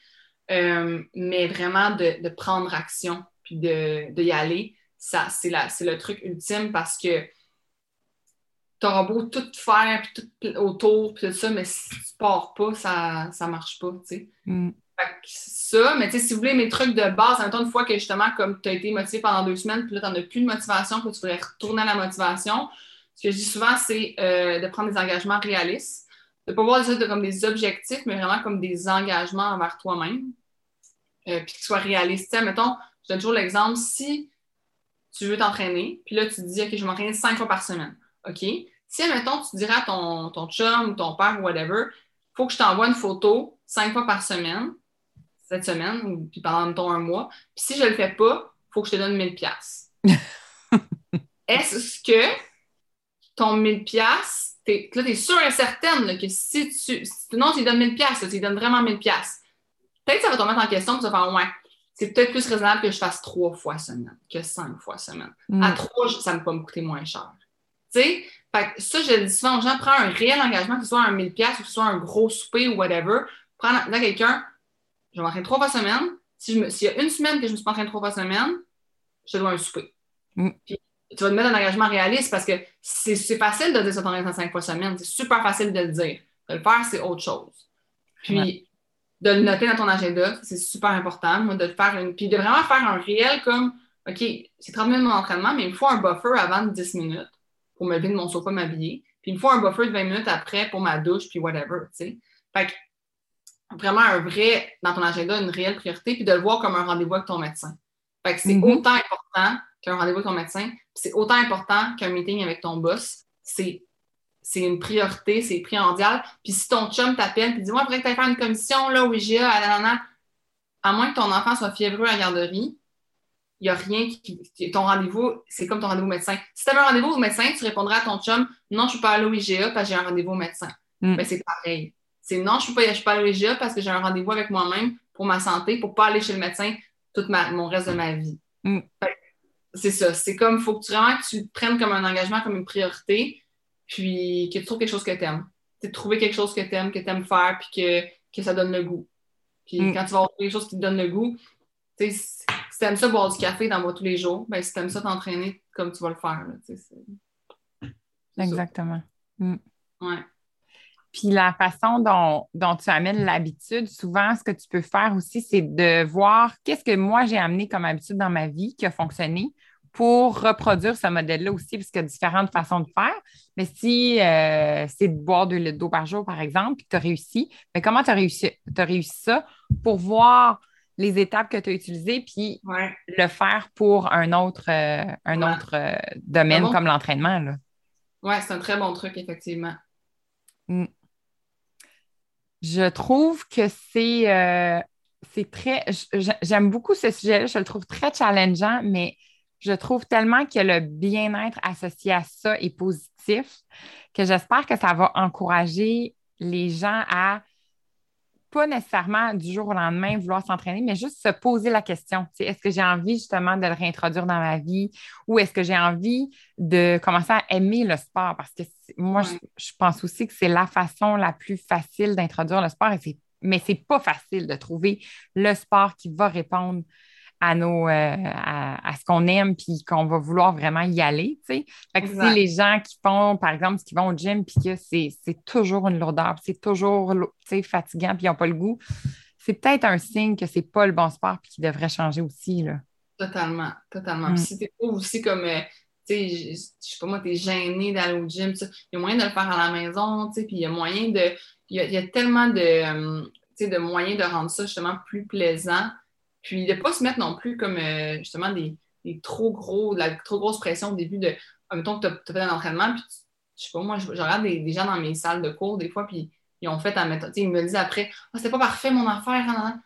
Euh, mais vraiment de, prendre action puis de, y aller, ça, c'est, le truc ultime parce que tu auras beau tout faire puis tout autour puis tout ça, mais si tu pars pas, ça ne marche pas, tu sais. Mm. ça, mais tu sais, si vous voulez mes trucs de base, en une fois que justement, comme tu as été motivé pendant deux semaines, puis là, tu n'en as plus de motivation, puis tu voudrais retourner à la motivation, ce que je dis souvent, c'est euh, de prendre des engagements réalistes de ne pas voir ça comme des objectifs, mais vraiment comme des engagements envers toi-même, euh, puis qu'ils soient réalistes. mettons, je donne toujours l'exemple, si tu veux t'entraîner, puis là, tu te dis, OK, je vais m'entraîner cinq fois par semaine. OK? Si, mettons, tu diras à ton, ton chum ou ton père ou whatever, il faut que je t'envoie une photo cinq fois par semaine, cette semaine, ou puis pendant, mettons, un mois. Puis si je ne le fais pas, il faut que je te donne 1000 pièces. Est-ce que ton 1000 pièces là, tu es sûre et certaine que si tu. non, tu lui donnes 1000 pièces, tu lui donnes vraiment 1000 pièces. Peut-être que ça va te mettre en question, tu vas faire, ouais, c'est peut-être plus raisonnable que je fasse trois fois semaine que cinq fois semaine. Mm. À trois, ça va me coûter moins cher. Tu sais, ça, je le dis souvent aux gens, prends un réel engagement, que ce soit un 1000 pièces ou que ce soit un gros souper ou whatever. Prends là quelqu'un, je vais m'entraîner trois fois semaine. S'il y a une semaine que je me suis pas entraîné trois fois semaine, je te dois un souper. Mm tu vas te mettre un engagement réaliste parce que c'est facile de dire ça ton cinq fois semaine. C'est super facile de le dire. De le faire, c'est autre chose. Puis, de le noter dans ton agenda, c'est super important. Moi, de faire une. Puis de vraiment faire un réel comme OK, c'est 30 minutes de mon entraînement, mais il me faut un buffer avant de 10 minutes pour me lever de mon sofa, m'habiller. Puis il me faut un buffer de 20 minutes après pour ma douche, puis whatever. Fait que vraiment un vrai, dans ton agenda, une réelle priorité, puis de le voir comme un rendez-vous avec ton médecin. Fait que c'est mm-hmm. autant important qu'un rendez-vous avec ton médecin. C'est autant important qu'un meeting avec ton boss. C'est c'est une priorité, c'est primordial. Puis si ton chum t'appelle et dit Moi, après que tu faire une commission là, au IGA, à, à moins que ton enfant soit fiévreux à la garderie, il n'y a rien qui. Ton rendez-vous, c'est comme ton rendez-vous médecin. Si tu avais un rendez-vous au médecin, tu répondrais à ton chum Non, je ne suis pas allé au IGA parce que j'ai un rendez-vous au médecin. Mais mm. ben, c'est pareil. C'est non, je ne peux pas, peux pas aller au IGA parce que j'ai un rendez-vous avec moi-même pour ma santé, pour ne pas aller chez le médecin tout mon reste de ma vie. Mm. C'est ça. C'est comme, il faut que tu, vraiment que tu prennes comme un engagement, comme une priorité, puis que tu trouves quelque chose que tu aimes. C'est trouver quelque chose que tu aimes, que tu aimes faire, puis que, que ça donne le goût. Puis Mm. quand tu vas avoir quelque chose qui te donne le goût, tu sais, si tu aimes ça boire du café dans moi tous les jours, ben si tu aimes ça t'entraîner comme tu vas le faire. Là, c'est- c'est. Exactement. Mm. Ouais. Puis la façon dont, dont tu amènes l'habitude, souvent, ce que tu peux faire aussi, c'est de voir qu'est-ce que moi j'ai amené comme habitude dans ma vie qui a fonctionné pour reproduire ce modèle-là aussi, parce qu'il y a différentes façons de faire. Mais si euh, c'est de boire 2 litres d'eau par jour, par exemple, puis que tu as réussi, mais comment tu as réussi, réussi ça pour voir les étapes que tu as utilisées, puis Ouais. le faire pour un autre, euh, un Ouais. autre euh, domaine bon? comme l'entraînement. Ouais, c'est un très bon truc, effectivement. Je trouve que c'est c'est très. J'aime beaucoup ce sujet-là, je le trouve très challengeant, mais je trouve tellement que le bien-être associé à ça est positif que j'espère que ça va encourager les gens à pas nécessairement du jour au lendemain vouloir s'entraîner, mais juste se poser la question. Est-ce que j'ai envie justement de le réintroduire dans ma vie ou est-ce que j'ai envie de commencer à aimer le sport? Parce que moi, Ouais. je, je pense aussi que c'est la façon la plus facile d'introduire le sport, et mais c'est pas facile de trouver le sport qui va répondre à nos euh, à, à ce qu'on aime puis qu'on va vouloir vraiment y aller. tu. Fait que les gens qui font, par exemple, qui vont au gym puis que c'est c'est toujours une lourdeur, puis c'est toujours tu fatigant puis ils n'ont pas le goût, c'est peut-être un signe que c'est pas le bon sport puis qu'ils devraient changer aussi. Là. Totalement, totalement. Mm. Puis si t'es pas aussi comme, euh, tu sais, je je sais pas moi, t'es gêné d'aller au gym, il y a moyen de le faire à la maison, tu sais, puis il y a moyen de, il y y a tellement de, euh, tu de moyens de rendre ça justement plus plaisant, puis de pas se mettre non plus comme, euh, justement, des, des trop gros, de la trop grosse pression au début de, ah, mettons que t'as as fait un entraînement, puis tu- je sais pas, moi, je, je regarde des, des gens dans mes salles de cours, des fois, puis ils ont fait, tu sais, ils me disent après, ah, c'était pas parfait mon affaire, nan.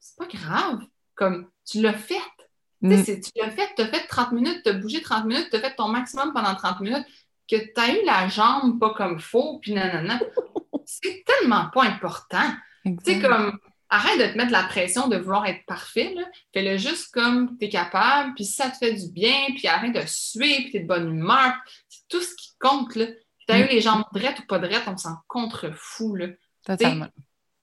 c'est pas grave, comme, tu l'as fait, tu Mm. tu l'as fait, tu as fait 30 minutes, tu as bougé 30 minutes, tu as fait ton maximum pendant 30 minutes, que tu as eu la jambe pas comme faux, puis nanana. C'est tellement pas important. Tu sais, comme, arrête de te mettre la pression de vouloir être parfait. Fais-le juste comme tu es capable, puis ça te fait du bien, puis arrête de suer, puis tu es de bonne humeur. C'est tout ce qui compte, là. Tu as Mm. eu les jambes drettes ou pas drettes, on s'en contrefou, là. Totalement.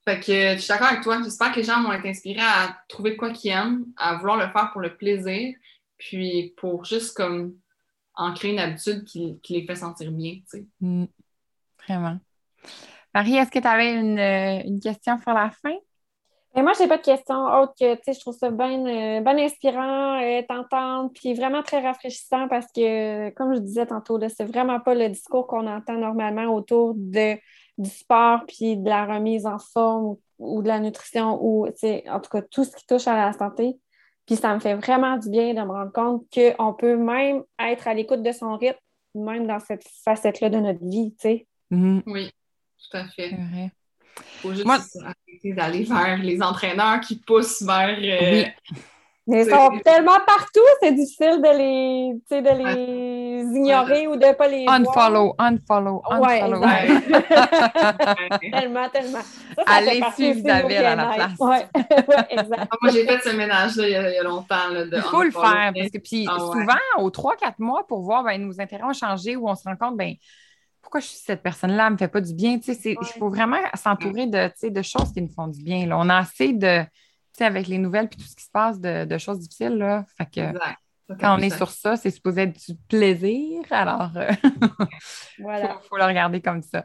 Fait que je suis d'accord avec toi. J'espère que les gens vont être inspirés à trouver quoi qu'ils aiment, à vouloir le faire pour le plaisir, puis pour juste comme en créer une habitude qui, qui les fait sentir bien, tu sais. Mm. Vraiment. Marie, est-ce que tu avais une, euh, une question pour la fin? Mais moi, j'ai pas de questions autres que, tu sais, je trouve ça bien euh, inspirant, euh, t'entendre, puis vraiment très rafraîchissant parce que, comme je disais tantôt, là, c'est vraiment pas le discours qu'on entend normalement autour de, du sport puis de la remise en forme ou, ou de la nutrition ou, tu sais, en tout cas, tout ce qui touche à la santé. Puis ça me fait vraiment du bien de me rendre compte qu'on peut même être à l'écoute de son rythme, même dans cette facette-là de notre vie, tu sais. Oui, tout à fait. C'est vrai. Faut juste Moi- arrêter d'aller vers les entraîneurs qui poussent vers. euh, Oui. Mais ils sont tellement partout, c'est difficile de les, tu sais, de les ignorer ou de ne pas les voir. Unfollow, unfollow, Ouais, unfollow. Ouais. tellement, tellement. Ça, ça Allez suivre Isabelle à la place. Ouais, ouais, exact. Ah, moi, j'ai fait ce ménage-là il, y a- il y a longtemps. Là, de Il faut le faire parce que puis Ah ouais. souvent, aux 3-4 mois, pour voir ben, nos intérêts ont changé ou on se rend compte, ben, pourquoi je suis cette personne-là, elle ne me fait pas du bien. Il Ouais. faut vraiment s'entourer de, de choses qui nous font du bien. Là. On a assez de, avec les nouvelles et tout ce qui se passe, de, de choses difficiles. Là. Fait que, Exact. quand on est sur ça, c'est supposé être du plaisir. Alors, euh, il Voilà. faut, le regarder comme ça.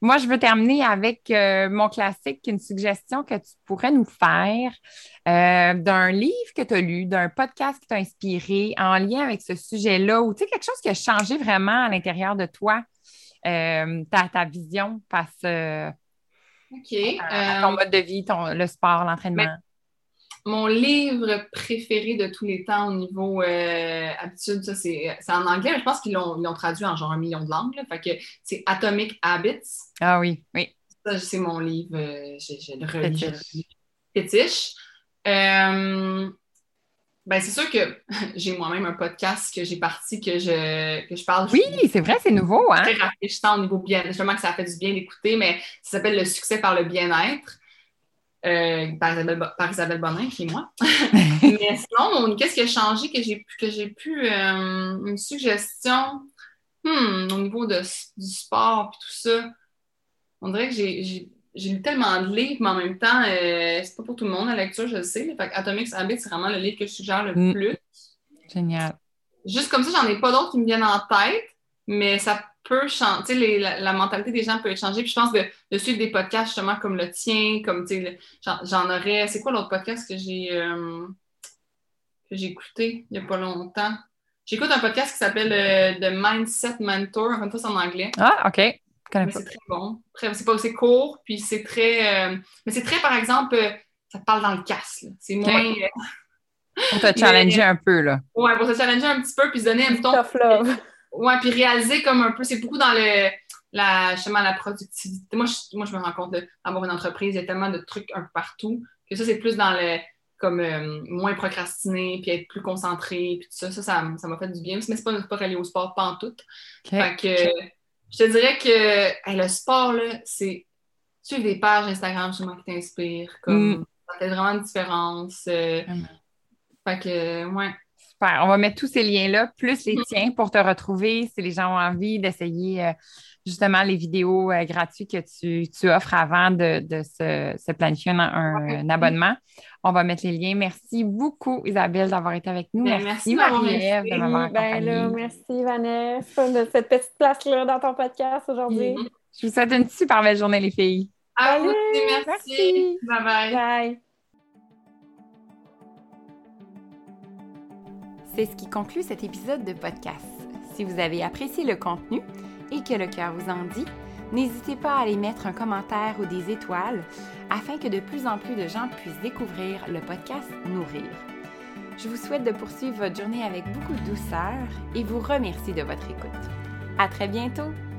Moi, je veux terminer avec euh, mon classique, une suggestion que tu pourrais nous faire euh, d'un livre que tu as lu, d'un podcast qui t'a inspiré en lien avec ce sujet-là, ou tu sais, quelque chose qui a changé vraiment à l'intérieur de toi, ta, ta vision face euh, à, à euh, ton mode de vie, ton, le sport, l'entraînement? Mon livre préféré de tous les temps au niveau euh, habitude, ça c'est en anglais, mais je pense qu'ils l'ont traduit en genre un million de langues. là. Fait que c'est Atomic Habits. Ah oui, oui. Ça, c'est mon livre. euh, je, je le relis. Fétiche. Euh, Ben, c'est sûr que j'ai moi-même un podcast que j'ai parti, que je, que je parle. Oui, c'est vrai, c'est nouveau, hein? Très rafraîchissant au niveau bien. Justement, que ça a fait du bien d'écouter, mais ça s'appelle Le succès par le bien-être. Euh, par, Isabelle, par Isabelle Bonin, qui est moi. mais sinon, qu'est-ce qui a changé que j'ai que j'ai pu euh, une suggestion? Hmm, au niveau de, du sport et tout ça. On dirait que j'ai j'ai lu tellement de livres, mais en même temps, euh, c'est pas pour tout le monde la lecture, je le sais. Fait Atomic Habits, c'est vraiment le livre que je suggère le mm. plus. Génial. Juste comme ça, j'en ai pas d'autres qui me viennent en tête, mais ça peut changer. La, la, mentalité des gens peut être changée. Puis je pense de, de suivre des podcasts justement comme le tien, comme j'en aurais. C'est quoi l'autre podcast que j'ai euh, que j'ai écouté il y a pas longtemps? J'écoute un podcast qui s'appelle euh, The Mindset Mentor. En fait, c'est en anglais. Ah, OK. C'est très bon. C'est pas aussi court, puis c'est très. Euh, mais c'est très, par exemple, euh, ça te parle dans le casse. C'est moins. Euh, pour te challenger un peu, là. Ouais, pour te challenger un petit peu, puis se donner un ton. Tough love. Ouais, puis réaliser comme un peu. C'est beaucoup dans le. La, justement, la productivité. Moi je, moi, je me rends compte d'avoir une entreprise, il y a tellement de trucs un peu partout que ça, c'est plus dans le comme moins procrastiner, puis être plus concentré, puis tout ça, ça, ça m'a fait du bien. Mais c'est pas, pas relié au sport, pas en tout. Fait que je te dirais que le sport, c'est suivre des pages Instagram justement qui t'inspirent. Comme mm. ça fait vraiment une différence. Euh, fait que, ouais. Super. On va mettre tous ces liens-là, plus les mm. tiens pour te retrouver si les gens ont envie d'essayer euh, justement les vidéos euh, gratuites que tu, offres avant de, se, planifier un, abonnement. On va mettre les liens. Merci beaucoup, Isabelle, d'avoir été avec nous. Ben, merci, Marie-Ève, de m'avoir ben merci, Vanessa, de cette petite place-là dans ton podcast aujourd'hui. Mm-hmm. Je vous souhaite une super belle journée, les filles. À vous merci. Bye bye. Bye. C'est ce qui conclut cet épisode de podcast. Si vous avez apprécié le contenu, et que le cœur vous en dit, n'hésitez pas à aller mettre un commentaire ou des étoiles afin que de plus en plus de gens puissent découvrir le podcast Nourrir. Je vous souhaite de poursuivre votre journée avec beaucoup de douceur et vous remercie de votre écoute. À très bientôt!